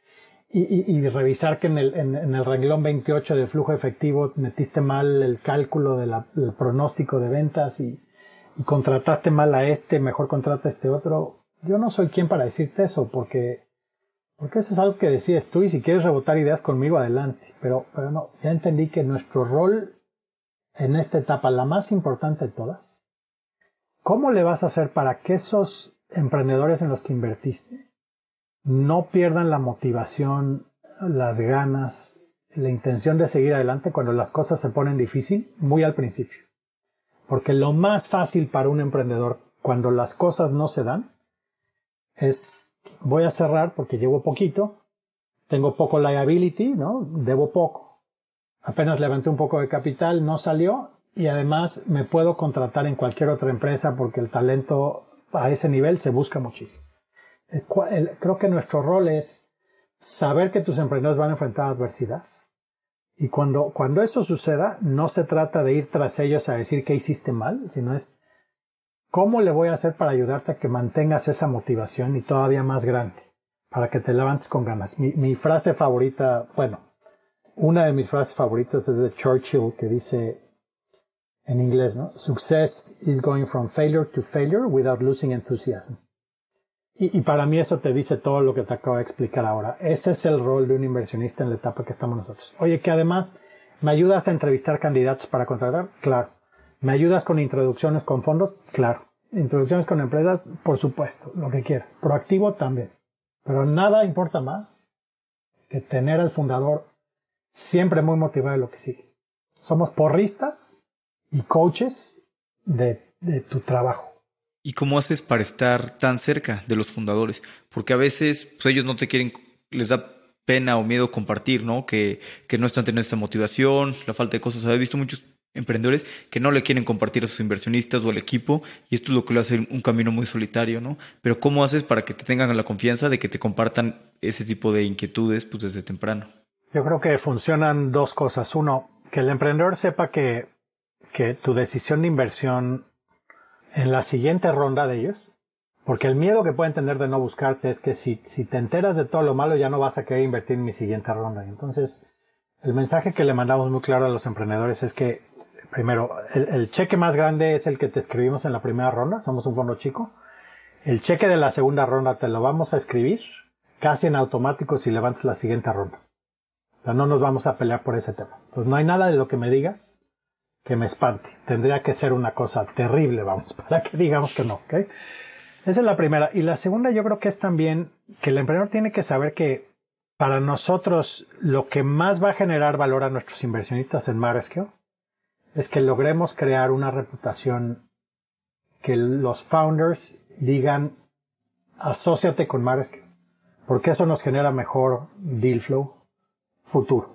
y, revisar que en el, en, el, renglón 28 de flujo efectivo metiste mal el cálculo del pronóstico de ventas y, y, contrataste mal a este, mejor contrata a este otro. Yo no soy quien para decirte eso porque porque eso es algo que decías tú y si quieres rebotar ideas conmigo, adelante. Pero, pero no, ya entendí que nuestro rol en esta etapa, la más importante de todas, ¿cómo le vas a hacer para que esos emprendedores en los que invertiste no pierdan la motivación, las ganas, la intención de seguir adelante cuando las cosas se ponen difícil muy al principio? Porque lo más fácil para un emprendedor cuando las cosas no se dan es voy a cerrar porque llevo poquito, tengo poco liability, ¿no? Debo poco. Apenas levanté un poco de capital, no salió y además me puedo contratar en cualquier otra empresa porque el talento a ese nivel se busca muchísimo. creo que nuestro rol es saber que tus emprendedores van a enfrentar adversidad. Y cuando, cuando eso suceda, no se trata de ir tras ellos a decir que hiciste mal, sino es ¿Cómo le voy a hacer para ayudarte a que mantengas esa motivación y todavía más grande? Para que te levantes con ganas. Mi, frase favorita, bueno, una de mis frases favoritas es de Churchill que dice en inglés, ¿no? Success is going from failure to failure without losing enthusiasm. Y, y, para mí eso te dice todo lo que te acabo de explicar ahora. Ese es el rol de un inversionista en la etapa que estamos nosotros. Oye, que además me ayudas a entrevistar candidatos para contratar. Claro. ¿Me ayudas con introducciones con fondos? Claro. Introducciones con empresas, por supuesto, lo que quieras. Proactivo también. Pero nada importa más que tener al fundador siempre muy motivado de lo que sigue. Somos porristas y coaches de, de tu trabajo. ¿Y cómo haces para estar tan cerca de los fundadores? Porque a veces pues, ellos no te quieren, les da pena o miedo compartir, ¿no? Que, que no están teniendo esta motivación, la falta de cosas. He visto muchos emprendedores que no le quieren compartir a sus inversionistas o al equipo y esto es lo que lo hace un camino muy solitario, ¿no? Pero ¿cómo haces para que te tengan la confianza de que te compartan ese tipo de inquietudes pues desde temprano? Yo creo que funcionan dos cosas. Uno, que el emprendedor sepa que, que tu decisión de inversión en la siguiente ronda de ellos Porque el miedo que pueden tener de no buscarte es que si, si te enteras de todo lo malo ya no vas a querer invertir en mi siguiente ronda. Entonces, el mensaje que le mandamos muy claro a los emprendedores es que, primero, el, cheque más grande es el que te escribimos en la primera ronda, somos un fondo chico. El cheque de la segunda ronda te lo vamos a escribir casi en automático si levantas la siguiente ronda. O sea, no nos vamos a pelear por ese tema. Entonces, no hay nada de lo que me digas que me espante. Tendría que ser una cosa terrible, vamos, [laughs] para que digamos que no. Esa es la primera. Y la segunda yo creo que es también que el emprendedor tiene que saber que para nosotros lo que más va a generar valor a nuestros inversionistas en Marescale es que logremos crear una reputación que los founders digan asóciate con Marescale, porque eso nos genera mejor deal flow futuro.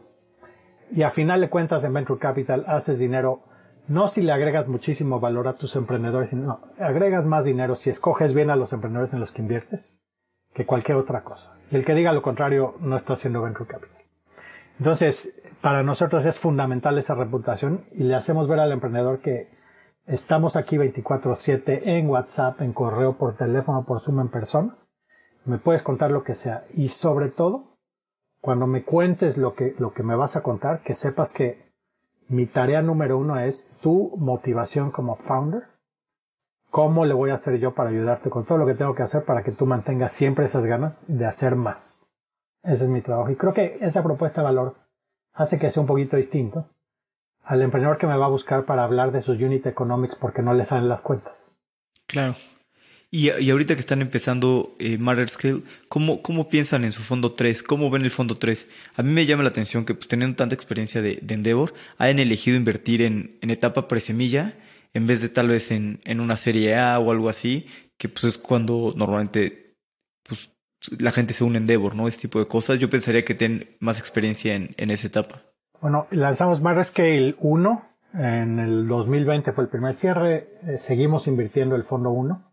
Y a final de cuentas en Venture Capital haces dinero no si le agregas muchísimo valor a tus emprendedores, sino agregas más dinero si escoges bien a los emprendedores en los que inviertes que cualquier otra cosa. Y el que diga lo contrario no está haciendo venture capital. Entonces, para nosotros es fundamental esa reputación y le hacemos ver al emprendedor que estamos aquí 24/7 en WhatsApp, en correo, por teléfono, por Zoom, en persona. Me puedes contar lo que sea. Y sobre todo, cuando me cuentes lo que, lo que me vas a contar, que sepas que mi tarea número uno es tu motivación como founder. ¿Cómo le voy a hacer yo para ayudarte con todo lo que tengo que hacer para que tú mantengas siempre esas ganas de hacer más? Ese es mi trabajo. Y creo que esa propuesta de valor hace que sea un poquito distinto al emprendedor que me va a buscar para hablar de sus unit economics porque no le salen las cuentas. Claro. Y, ahorita que están empezando eh, Scale, ¿cómo, ¿cómo piensan en su fondo 3? ¿Cómo ven el fondo 3? A mí me llama la atención que pues teniendo tanta experiencia de, Endeavor, hayan elegido invertir en, en etapa presemilla en vez de tal vez en, en una serie A o algo así, que pues es cuando normalmente la gente se une en Endeavor, ¿no? Ese tipo de cosas. Yo pensaría que tienen más experiencia en, en esa etapa. Bueno, lanzamos Scale 1 en el 2020 fue el primer cierre, eh, seguimos invirtiendo el fondo 1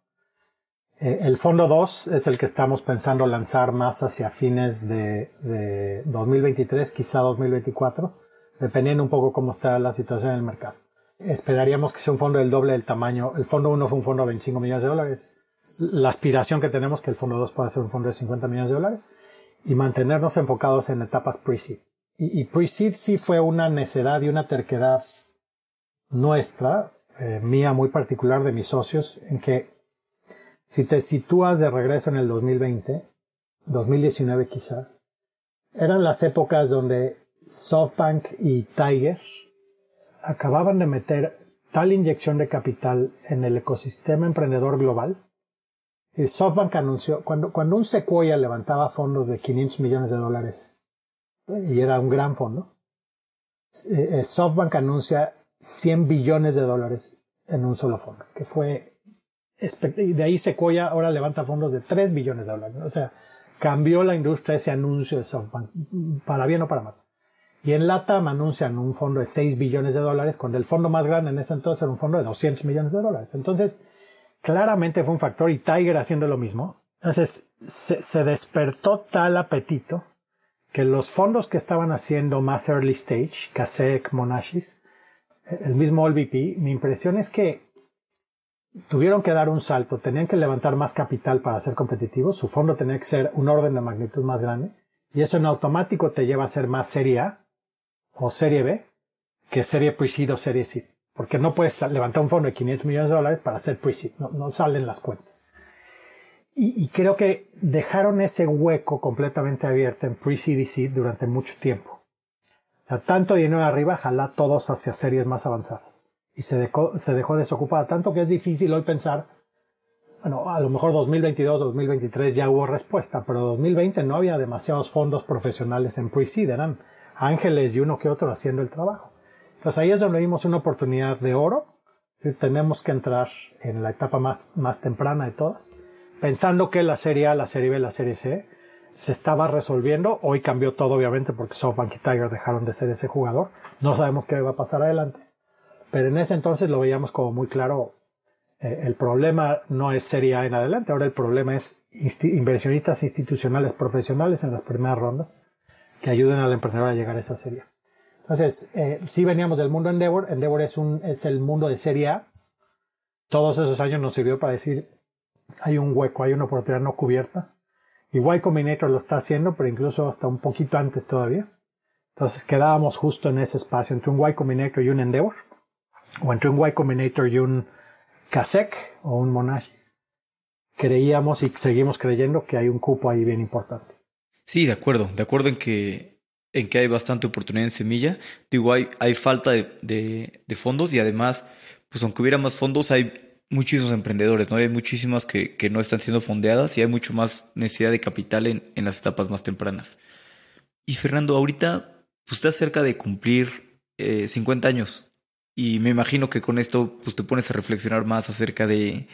eh, el fondo 2 es el que estamos pensando lanzar más hacia fines de, de 2023, quizá 2024, dependiendo un poco cómo está la situación en el mercado. Esperaríamos que sea un fondo del doble del tamaño. El fondo 1 fue un fondo de 25 millones de dólares. La aspiración que tenemos que el fondo 2 pueda ser un fondo de 50 millones de dólares y mantenernos enfocados en etapas pre-seed. Y, pre-seed sí fue una necedad y una terquedad nuestra, eh, mía muy particular de mis socios, en que si te sitúas de regreso en el 2020, 2019 quizá, eran las épocas donde SoftBank y Tiger acababan de meter tal inyección de capital en el ecosistema emprendedor global. SoftBank anunció, cuando, cuando un Sequoia levantaba fondos de 500 millones de dólares, y era un gran fondo, eh, SoftBank anuncia 100 billones de dólares en un solo fondo, que fue y de ahí Sequoia ahora levanta fondos de 3 billones de dólares. O sea, cambió la industria ese anuncio de SoftBank, para bien o para mal. Y en LATAM anuncian un fondo de 6 billones de dólares, cuando el fondo más grande en ese entonces era un fondo de 200 millones de dólares. Entonces, claramente fue un factor y Tiger haciendo lo mismo. Entonces, se, despertó tal apetito que los fondos que estaban haciendo más early stage, Kasek, Monashis, el mismo OLVP, mi impresión es que tuvieron que dar un salto, tenían que levantar más capital para ser competitivos, su fondo tenía que ser un orden de magnitud más grande, y eso en automático te lleva a ser más serie A o serie B que serie pre-seed o serie C, porque no puedes levantar un fondo de 500 millones de dólares para hacer pre-seed, no, salen las cuentas. Y, creo que dejaron ese hueco completamente abierto en pre-seed y seed durante mucho tiempo. O sea, tanto dinero arriba, jala todos hacia series más avanzadas y se dejó, se dejó desocupada tanto que es difícil hoy pensar, bueno, a lo mejor 2022, 2023 ya hubo respuesta, pero 2020 no había demasiados fondos profesionales en pre-seed, eran ángeles y uno que otro haciendo el trabajo. Entonces ahí es donde vimos una oportunidad de oro. Tenemos que entrar en la etapa más, más temprana de todas, pensando que la serie A, la serie B, la serie C se estaba resolviendo. Hoy cambió todo, obviamente, porque SoftBank y Tiger dejaron de ser ese jugador. No sabemos qué va a pasar adelante. Pero en ese entonces lo veíamos como muy claro. Eh, el problema no es Serie A en adelante, ahora el problema es inversionistas institucionales profesionales en las primeras rondas que ayuden al emprendedor a llegar a esa serie. Entonces, eh, si veníamos del mundo Endeavor, Endeavor es, un, el mundo de Serie A. Todos esos años nos sirvió para decir, hay un hueco, hay una oportunidad no cubierta. Y Y Combinator lo está haciendo, pero incluso hasta un poquito antes todavía. Entonces quedábamos justo en ese espacio entre un Y Combinator y un Endeavor, o entre un Y Combinator y un Kasek o un Monashis. Creíamos y seguimos creyendo que hay un cupo ahí bien importante. Sí, de acuerdo, de acuerdo en que en que hay bastante oportunidad en semilla. Digo, hay, falta de, de, fondos y además, pues aunque hubiera más fondos, hay muchísimos emprendedores, ¿no? Hay muchísimas que, que no están siendo fondeadas y hay mucho más necesidad de capital en, en las etapas más tempranas. Y Fernando, ahorita pues estás cerca de cumplir eh, 50 años y me imagino que con esto pues te pones a reflexionar más acerca de,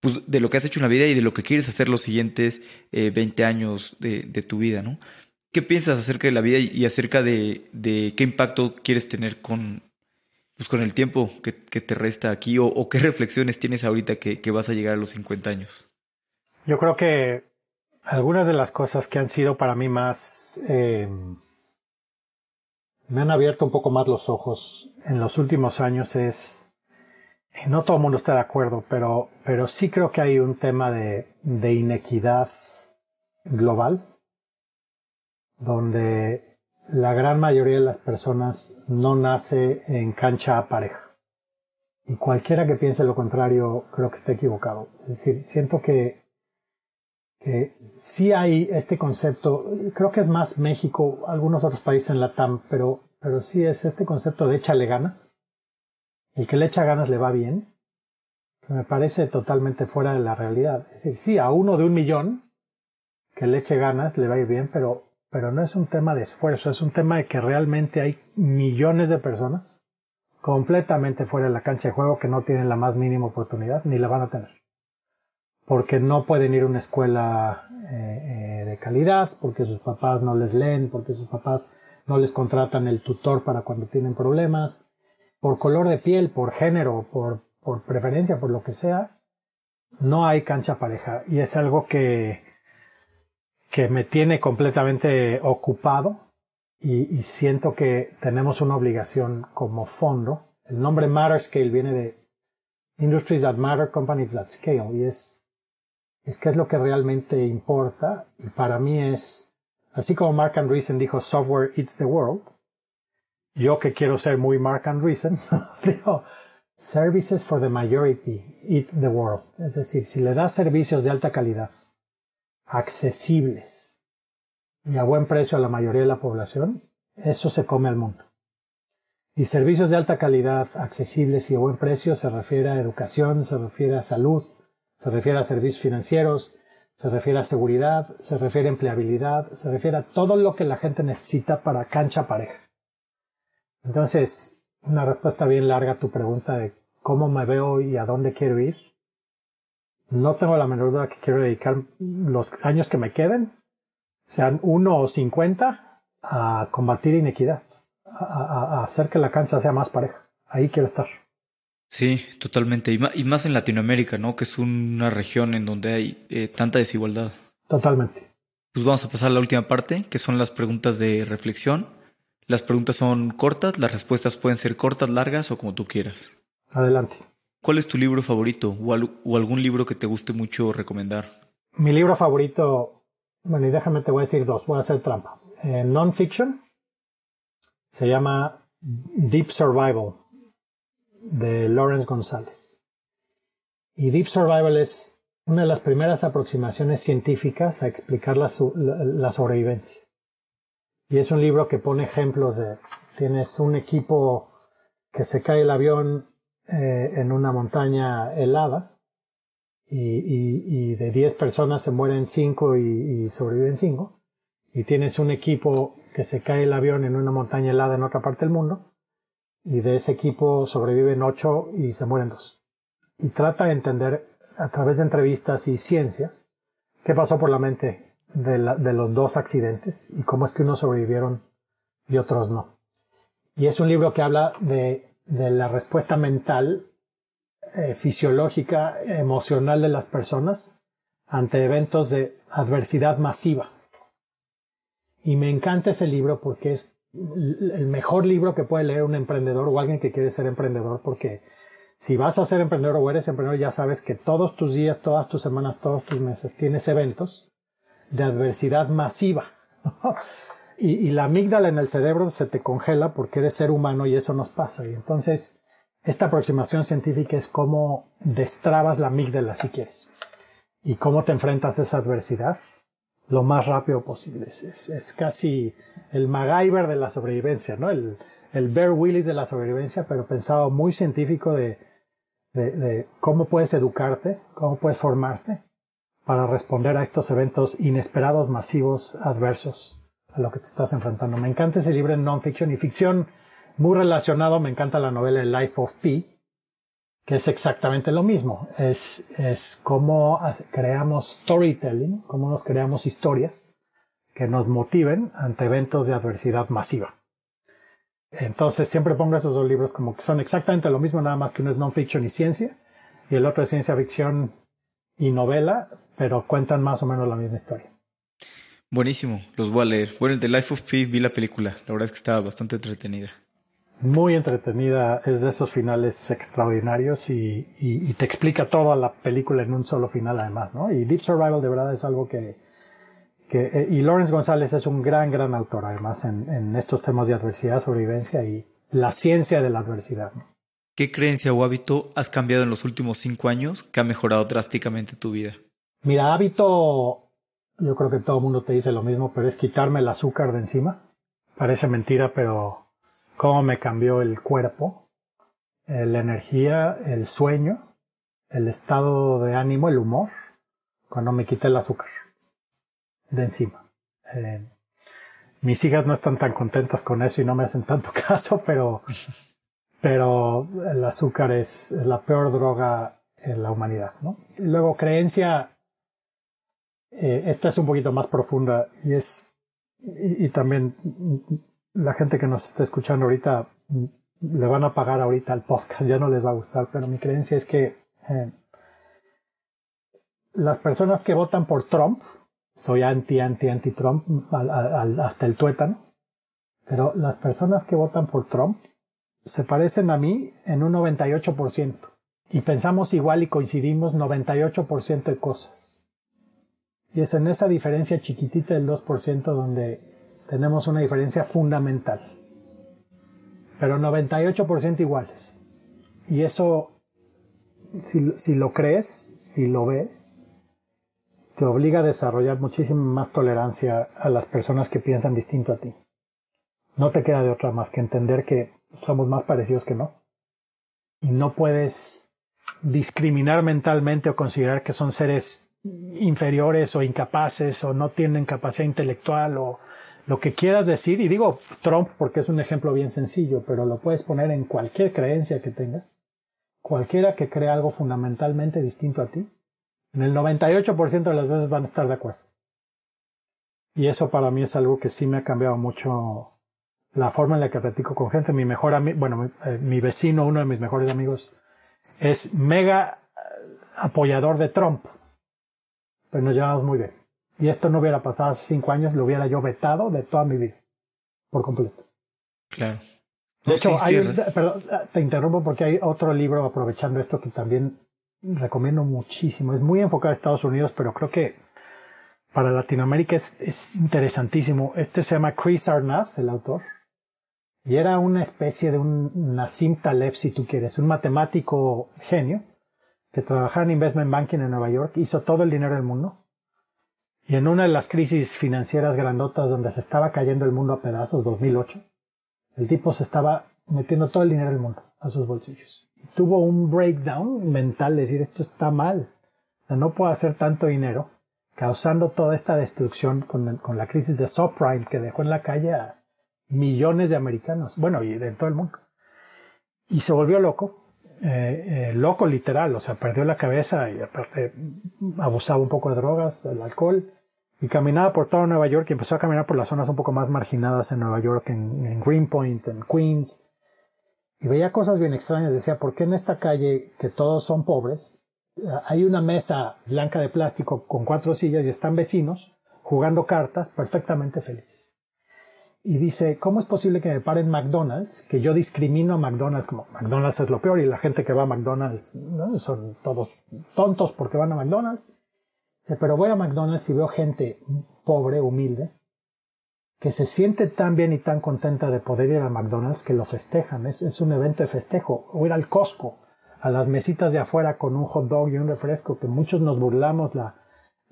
pues, de lo que has hecho en la vida y de lo que quieres hacer los siguientes eh, 20 años de, de, tu vida, ¿no? ¿Qué piensas acerca de la vida y acerca de, qué impacto quieres tener con, pues, con el tiempo que, te resta aquí o, qué reflexiones tienes ahorita que, vas a llegar a los 50 años? Yo creo que algunas de las cosas que han sido para mí más... Eh, me han abierto un poco más los ojos en los últimos años es, no todo el mundo está de acuerdo, pero, pero sí creo que hay un tema de inequidad global, donde la gran mayoría de las personas no nace en cancha pareja. Y cualquiera que piense lo contrario, creo que está equivocado. Es decir, siento que, que sí hay este concepto, creo que es más México, algunos otros países en la TAM, pero, pero sí es este concepto de échale ganas. El que le echa ganas le va bien, que me parece totalmente fuera de la realidad. Es decir, sí, a uno de un millón que le eche ganas le va a ir bien, pero, pero no es un tema de esfuerzo, es un tema de que realmente hay millones de personas completamente fuera de la cancha de juego que no tienen la más mínima oportunidad ni la van a tener. Porque no pueden ir a una escuela eh, eh, de calidad, porque sus papás no les leen, porque sus papás no les contratan el tutor para cuando tienen problemas, por color de piel, por género, por, por preferencia, por lo que sea, no hay cancha pareja. Y es algo que, que me tiene completamente ocupado y, y, siento que tenemos una obligación como fondo. El nombre Matter Scale viene de Industries That Matter, Companies That Scale, y es, es que es lo que realmente importa, y para mí es, así como Mark Andreessen dijo, Software Eats the World, yo que quiero ser muy Mark Andreessen, [laughs] digo, Services for the Majority Eat the World. Es decir, si le das servicios de alta calidad, accesibles, y a buen precio a la mayoría de la población, eso se come al mundo. Y servicios de alta calidad, accesibles y a buen precio se refiere a educación, se refiere a salud, se refiere a servicios financieros, se refiere a seguridad, se refiere a empleabilidad, se refiere a todo lo que la gente necesita para cancha pareja. Entonces, una respuesta bien larga a tu pregunta de cómo me veo y a dónde quiero ir. No tengo la menor duda que quiero dedicar los años que me queden sean uno o cincuenta, a combatir inequidad, a, a, hacer que la cancha sea más pareja. Ahí quiero estar. Sí, totalmente. Y más, en Latinoamérica, ¿no? Que es una región en donde hay eh, tanta desigualdad. Totalmente. Pues vamos a pasar a la última parte, que son las preguntas de reflexión. Las preguntas son cortas, las respuestas pueden ser cortas, largas o como tú quieras. Adelante. ¿Cuál es tu libro favorito o, al, o algún libro que te guste mucho recomendar? Mi libro favorito bueno, y déjame te voy a decir dos, voy a hacer trampa. En non-fiction se llama Deep Survival de Lawrence González. Y Deep Survival es una de las primeras aproximaciones científicas a explicar la, la, sobrevivencia. Y es un libro que pone ejemplos de, tienes un equipo que se cae el avión eh, en una montaña helada y, y, de 10 personas se mueren 5 y, y, sobreviven 5, y tienes un equipo que se cae el avión en una montaña helada en otra parte del mundo, y de ese equipo sobreviven 8 y se mueren 2. Y trata de entender a través de entrevistas y ciencia qué pasó por la mente de, la, de los dos accidentes y cómo es que unos sobrevivieron y otros no. Y es un libro que habla de, de la respuesta mental eh, fisiológica, emocional de las personas ante eventos de adversidad masiva. Y me encanta ese libro porque es el mejor libro que puede leer un emprendedor o alguien que quiere ser emprendedor porque Si vas a ser emprendedor o eres emprendedor, ya sabes que todos tus días, todas tus semanas, todos tus meses tienes eventos de adversidad masiva. Y, la amígdala en el cerebro se te congela porque eres ser humano y eso nos pasa. Y entonces, esta aproximación científica es cómo destrabas la amígdala si quieres y cómo te enfrentas a esa adversidad lo más rápido posible. Es, casi el MacGyver de la sobrevivencia, ¿no? El, el Bear Willis de la sobrevivencia, pero pensado muy científico de, de, cómo puedes educarte, cómo puedes formarte para responder a estos eventos inesperados, masivos, adversos a lo que te estás enfrentando. Me encanta ese libro en non-fiction y ficción muy relacionado, me encanta la novela Life of Pi, que es exactamente lo mismo. Es, es cómo creamos storytelling, cómo nos creamos historias que nos motiven ante eventos de adversidad masiva. Entonces siempre pongo esos dos libros como que son exactamente lo mismo, nada más que uno es non-fiction y ciencia, y el otro es ciencia ficción y novela, pero cuentan más o menos la misma historia. Buenísimo, los voy a leer. Bueno, The Life of Pi vi la película, la verdad es que estaba bastante entretenida. Muy entretenida, es de esos finales extraordinarios y, te explica toda la película en un solo final además, ¿no? Y Deep Survival de verdad es algo que, que eh, y Lawrence González es un gran, gran autor además en, en estos temas de adversidad, sobrevivencia y la ciencia de la adversidad. ¿Qué creencia o hábito has cambiado en los últimos cinco años que ha mejorado drásticamente tu vida? Mira, hábito, yo creo que todo el mundo te dice lo mismo, pero es quitarme el azúcar de encima. Parece mentira, pero cómo me cambió el cuerpo, eh, la energía, el sueño, el estado de ánimo, el humor, cuando me quité el azúcar de encima. Eh, mis hijas no están tan contentas con eso y no me hacen tanto [laughs] caso, pero pero el azúcar es la peor droga en la humanidad. ¿no? luego, creencia, eh, esta es un poquito más profunda y es, y, también la gente que nos está escuchando ahorita le van a pagar ahorita al podcast, ya no les va a gustar, pero mi creencia es que eh, las personas que votan por Trump, soy anti, anti, anti Trump hasta el tuétano, pero las personas que votan por Trump se parecen a mí en un 98%. Y pensamos igual y coincidimos 98% de cosas. Y es en esa diferencia chiquitita del 2% donde tenemos una diferencia fundamental. Pero 98% iguales. Y eso, si, si lo crees, si lo ves, te obliga a desarrollar muchísima más tolerancia a las personas que piensan distinto a ti. No te queda de otra más que entender que somos más parecidos que no. Y no puedes discriminar mentalmente o considerar que son seres inferiores o incapaces o no tienen capacidad intelectual o lo que quieras decir. Y digo Trump porque es un ejemplo bien sencillo, pero lo puedes poner en cualquier creencia que tengas. Cualquiera que crea algo fundamentalmente distinto a ti, en el 98% de las veces van a estar de acuerdo. Y eso para mí es algo que sí me ha cambiado mucho la forma en la que platico con gente. Mi mejor amigo, bueno, eh, mi, vecino, uno de mis mejores amigos, es mega eh, apoyador de Trump. Pero nos llevamos muy bien. Y esto no hubiera pasado hace cinco años, lo hubiera yo vetado de toda mi vida. Por completo. Claro. De hecho, perdón, te interrumpo porque hay otro libro aprovechando esto que también recomiendo muchísimo. Es muy enfocado a Estados Unidos, pero creo que para Latinoamérica es, es interesantísimo. Este se llama Chris Arnaz, el autor. Y era una especie de un Nassim Taleb, si tú quieres, un matemático genio que trabajaba en investment banking en Nueva York, hizo todo el dinero del mundo. Y en una de las crisis financieras grandotas donde se estaba cayendo el mundo a pedazos, 2008, el tipo se estaba metiendo todo el dinero del mundo a sus bolsillos. Tuvo un breakdown mental, decir, esto está mal. no puedo hacer tanto dinero, causando toda esta destrucción con, con la crisis de subprime que dejó en la calle a millones de americanos, bueno, y de todo el mundo. Y se volvió loco, eh, eh, loco literal, o sea, perdió la cabeza y aparte abusaba un poco de drogas, del alcohol, y caminaba por toda Nueva York y empezó a caminar por las zonas un poco más marginadas en Nueva York, en, Greenpoint, en Queens, y veía cosas bien extrañas. Decía, ¿por qué en esta calle, que todos son pobres, hay una mesa blanca de plástico con cuatro sillas y están vecinos jugando cartas perfectamente felices? Y dice, ¿cómo es posible que me paren McDonald's? Que yo discrimino a McDonald's como McDonald's es lo peor y la gente que va a McDonald's ¿no? son todos tontos porque van a McDonald's. Dice, pero voy a McDonald's y veo gente pobre, humilde, que se siente tan bien y tan contenta de poder ir a McDonald's que lo festejan. Es, es un evento de festejo. O ir al Costco, a las mesitas de afuera con un hot dog y un refresco, que muchos nos burlamos, la,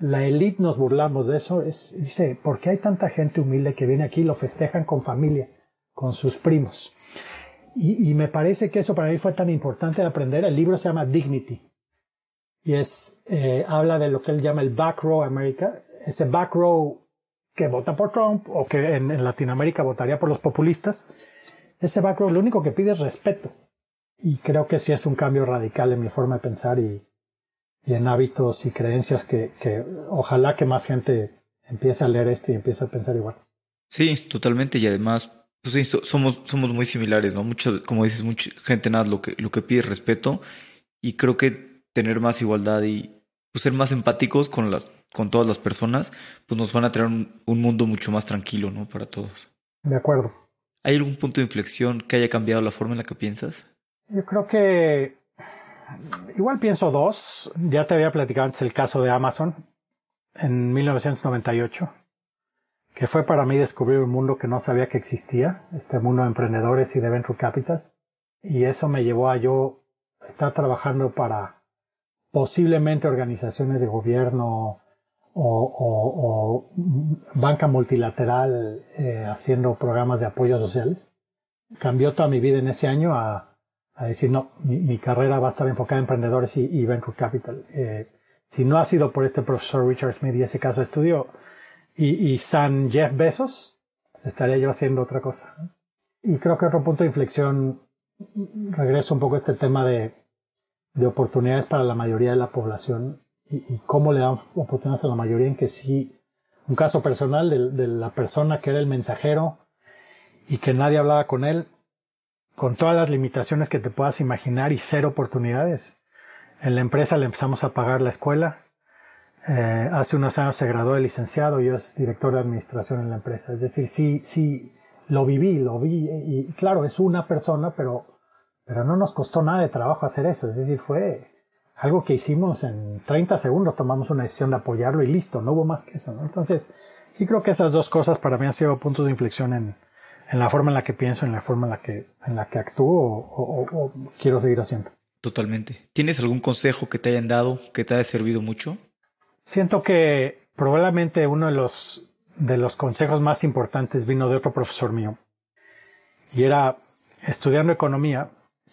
la elite nos burlamos de eso. Es, dice, ¿por qué hay tanta gente humilde que viene aquí y lo festejan con familia, con sus primos? Y, me parece que eso para mí fue tan importante de aprender. El libro se llama Dignity. Y es, eh, habla de lo que él llama el back row America. Ese back row que vota por Trump o que en, en, Latinoamérica votaría por los populistas, ese background lo único que pide es respeto. Y creo que sí es un cambio radical en mi forma de pensar y, y en hábitos y creencias que, que, ojalá que más gente empiece a leer esto y empiece a pensar igual. Sí, totalmente. Y además, pues sí, somos, somos muy similares, ¿no? Mucho, como dices, mucha gente nada lo que, lo que pide es respeto. Y creo que tener más igualdad y pues, ser más empáticos con las con todas las personas, pues nos van a traer un, un, mundo mucho más tranquilo, ¿no? Para todos. De acuerdo. ¿Hay algún punto de inflexión que haya cambiado la forma en la que piensas? Yo creo que igual pienso dos. Ya te había platicado antes el caso de Amazon en 1998, que fue para mí descubrir un mundo que no sabía que existía, este mundo de emprendedores y de venture capital. Y eso me llevó a yo estar trabajando para posiblemente organizaciones de gobierno, o, o, banca multilateral eh, haciendo programas de apoyo sociales. Cambió toda mi vida en ese año a, a decir, no, mi, mi, carrera va a estar enfocada en emprendedores y, y venture capital. Eh, si no ha sido por este profesor Richard Smith y ese caso de estudio y, y San Jeff Bezos, estaría yo haciendo otra cosa. Y creo que otro punto de inflexión, regreso un poco a este tema de, de oportunidades para la mayoría de la población y, y, cómo le dan oportunidades a la mayoría en que sí, un caso personal de, de, la persona que era el mensajero y que nadie hablaba con él, con todas las limitaciones que te puedas imaginar y cero oportunidades. En la empresa le empezamos a pagar la escuela. Eh, hace unos años se graduó de licenciado, yo es director de administración en la empresa. Es decir, sí, sí, lo viví, lo vi. Y claro, es una persona, pero, pero no nos costó nada de trabajo hacer eso. Es decir, fue, algo que hicimos en 30 segundos, tomamos una decisión de apoyarlo y listo, no hubo más que eso. Entonces, sí creo que esas dos cosas para mí han sido puntos de inflexión en, en la forma en la que pienso, en la forma en la que, en la que actúo o, o, o quiero seguir haciendo. Totalmente. ¿Tienes algún consejo que te hayan dado que te haya servido mucho? Siento que probablemente uno de los, de los consejos más importantes vino de otro profesor mío. Y era estudiando economía,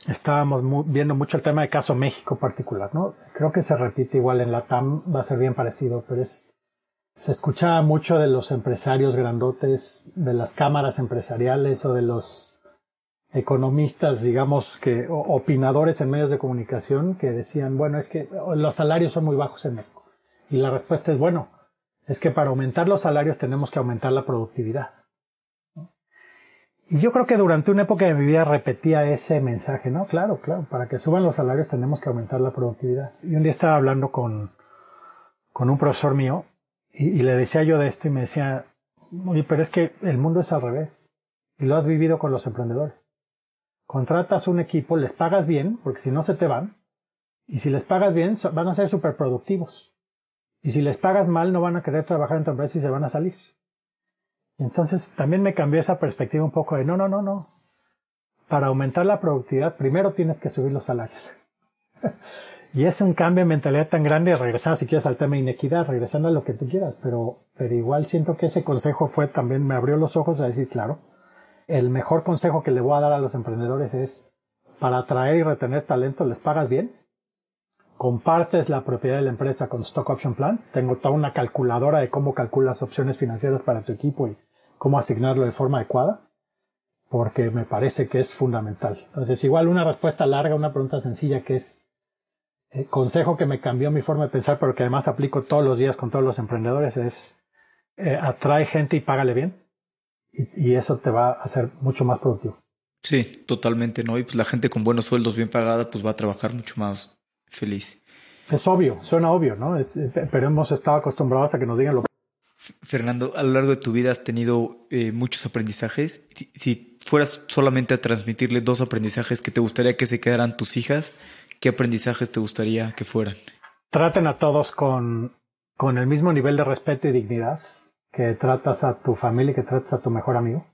estábamos muy, viendo mucho el tema de caso México particular, ¿no? Creo que se repite igual en la TAM, va a ser bien parecido, pero es, se escuchaba mucho de los empresarios grandotes, de las cámaras empresariales o de los economistas, digamos que opinadores en medios de comunicación que decían, bueno, es que los salarios son muy bajos en México. Y la respuesta es, bueno, es que para aumentar los salarios tenemos que aumentar la productividad. Y yo creo que durante una época de mi vida repetía ese mensaje, ¿no? Claro, claro, para que suban los salarios tenemos que aumentar la productividad. Y un día estaba hablando con, con un profesor mío y, le decía yo de esto y me decía, oye, pero es que el mundo es al revés. Y lo has vivido con los emprendedores. Contratas un equipo, les pagas bien, porque si no se te van. Y si les pagas bien, van a ser súper productivos. Y si les pagas mal, no van a querer trabajar en tu empresa y se van a salir. Entonces también me cambió esa perspectiva un poco de no, no, no, no. Para aumentar la productividad, primero tienes que subir los salarios. [laughs] y es un cambio de mentalidad tan grande, regresando si quieres al tema de inequidad, regresando a lo que tú quieras, pero, pero igual siento que ese consejo fue también, me abrió los ojos a decir, claro, el mejor consejo que le voy a dar a los emprendedores es, para atraer y retener talento, les pagas bien, compartes la propiedad de la empresa con Stock Option Plan, tengo toda una calculadora de cómo calculas opciones financieras para tu equipo y cómo asignarlo de forma adecuada, porque me parece que es fundamental. Entonces, igual una respuesta larga, una pregunta sencilla que es el consejo que me cambió mi forma de pensar, pero que además aplico todos los días con todos los emprendedores, es eh, atrae gente y págale bien, y, y, eso te va a hacer mucho más productivo. Sí, totalmente, ¿no? Y pues la gente con buenos sueldos bien pagada, pues va a trabajar mucho más feliz. Es obvio, suena obvio, ¿no? Es, pero hemos estado acostumbrados a que nos digan lo Fernando, a lo largo de tu vida has tenido eh, muchos aprendizajes. Si, fueras solamente a transmitirle dos aprendizajes que te gustaría que se quedaran tus hijas, ¿qué aprendizajes te gustaría que fueran? Traten a todos con, con el mismo nivel de respeto y dignidad que tratas a tu familia y que tratas a tu mejor amigo.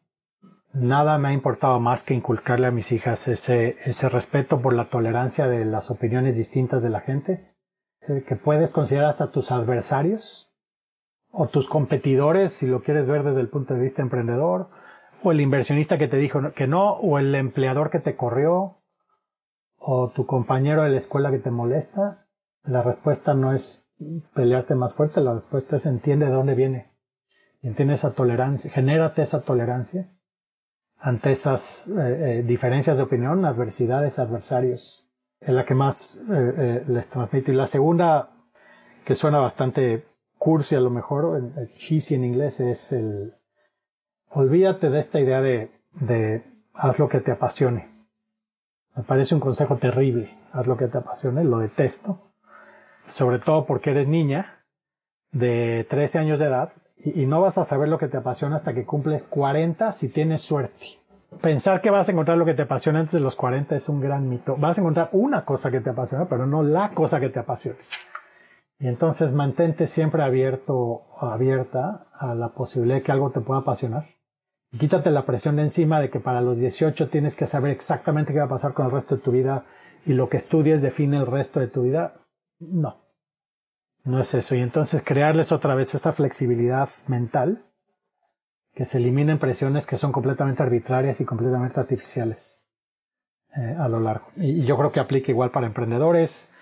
Nada me ha importado más que inculcarle a mis hijas ese, ese respeto por la tolerancia de las opiniones distintas de la gente, eh, que puedes considerar hasta tus adversarios o tus competidores, si lo quieres ver desde el punto de vista emprendedor, o el inversionista que te dijo que no, o el empleador que te corrió, o tu compañero de la escuela que te molesta, la respuesta no es pelearte más fuerte, la respuesta es entiende de dónde viene. Entiende esa tolerancia, genérate esa tolerancia ante esas eh, eh, diferencias de opinión, adversidades, adversarios. Es la que más eh, les transmito. Y la segunda, que suena bastante cursi a lo mejor, el, cheesy en inglés es el olvídate de esta idea de, de haz lo que te apasione. Me parece un consejo terrible, haz lo que te apasione, lo detesto, sobre todo porque eres niña de 13 años de edad y, no vas a saber lo que te apasiona hasta que cumples 40 si tienes suerte. Pensar que vas a encontrar lo que te apasiona antes de los 40 es un gran mito. Vas a encontrar una cosa que te apasiona, pero no la cosa que te apasiona. Y entonces mantente siempre abierto abierta a la posibilidad de que algo te pueda apasionar. Quítate la presión de encima de que para los 18 tienes que saber exactamente qué va a pasar con el resto de tu vida y lo que estudies define el resto de tu vida. No. No es eso. Y entonces crearles otra vez esa flexibilidad mental que se eliminen presiones que son completamente arbitrarias y completamente artificiales eh, a lo largo. Y yo creo que aplica igual para emprendedores,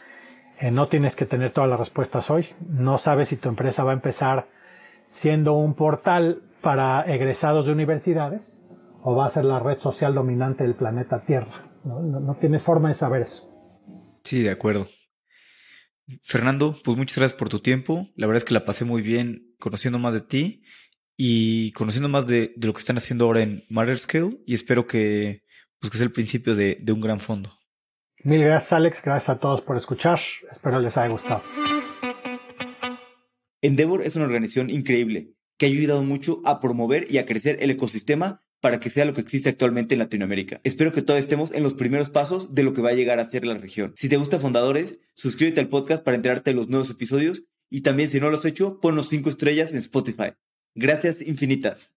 eh, no tienes que tener todas las respuestas hoy. No sabes si tu empresa va a empezar siendo un portal para egresados de universidades o va a ser la red social dominante del planeta Tierra. No, tienes forma de saber eso. Sí, de acuerdo. Fernando, pues muchas gracias por tu tiempo. La verdad es que la pasé muy bien conociendo más de ti y conociendo más de, lo que están haciendo ahora en Matter Scale y espero que, pues, que sea el principio de un gran fondo. Mil gracias Alex, gracias a todos por escuchar, espero les haya gustado. Endeavor es una organización increíble que ha ayudado mucho a promover y a crecer el ecosistema para que sea lo que existe actualmente en Latinoamérica. Espero que todos estemos en los primeros pasos de lo que va a llegar a ser la región. Si te gusta Fundadores, suscríbete al podcast para enterarte de los nuevos episodios y también si no lo has hecho, pon los 5 estrellas en Spotify. Gracias infinitas.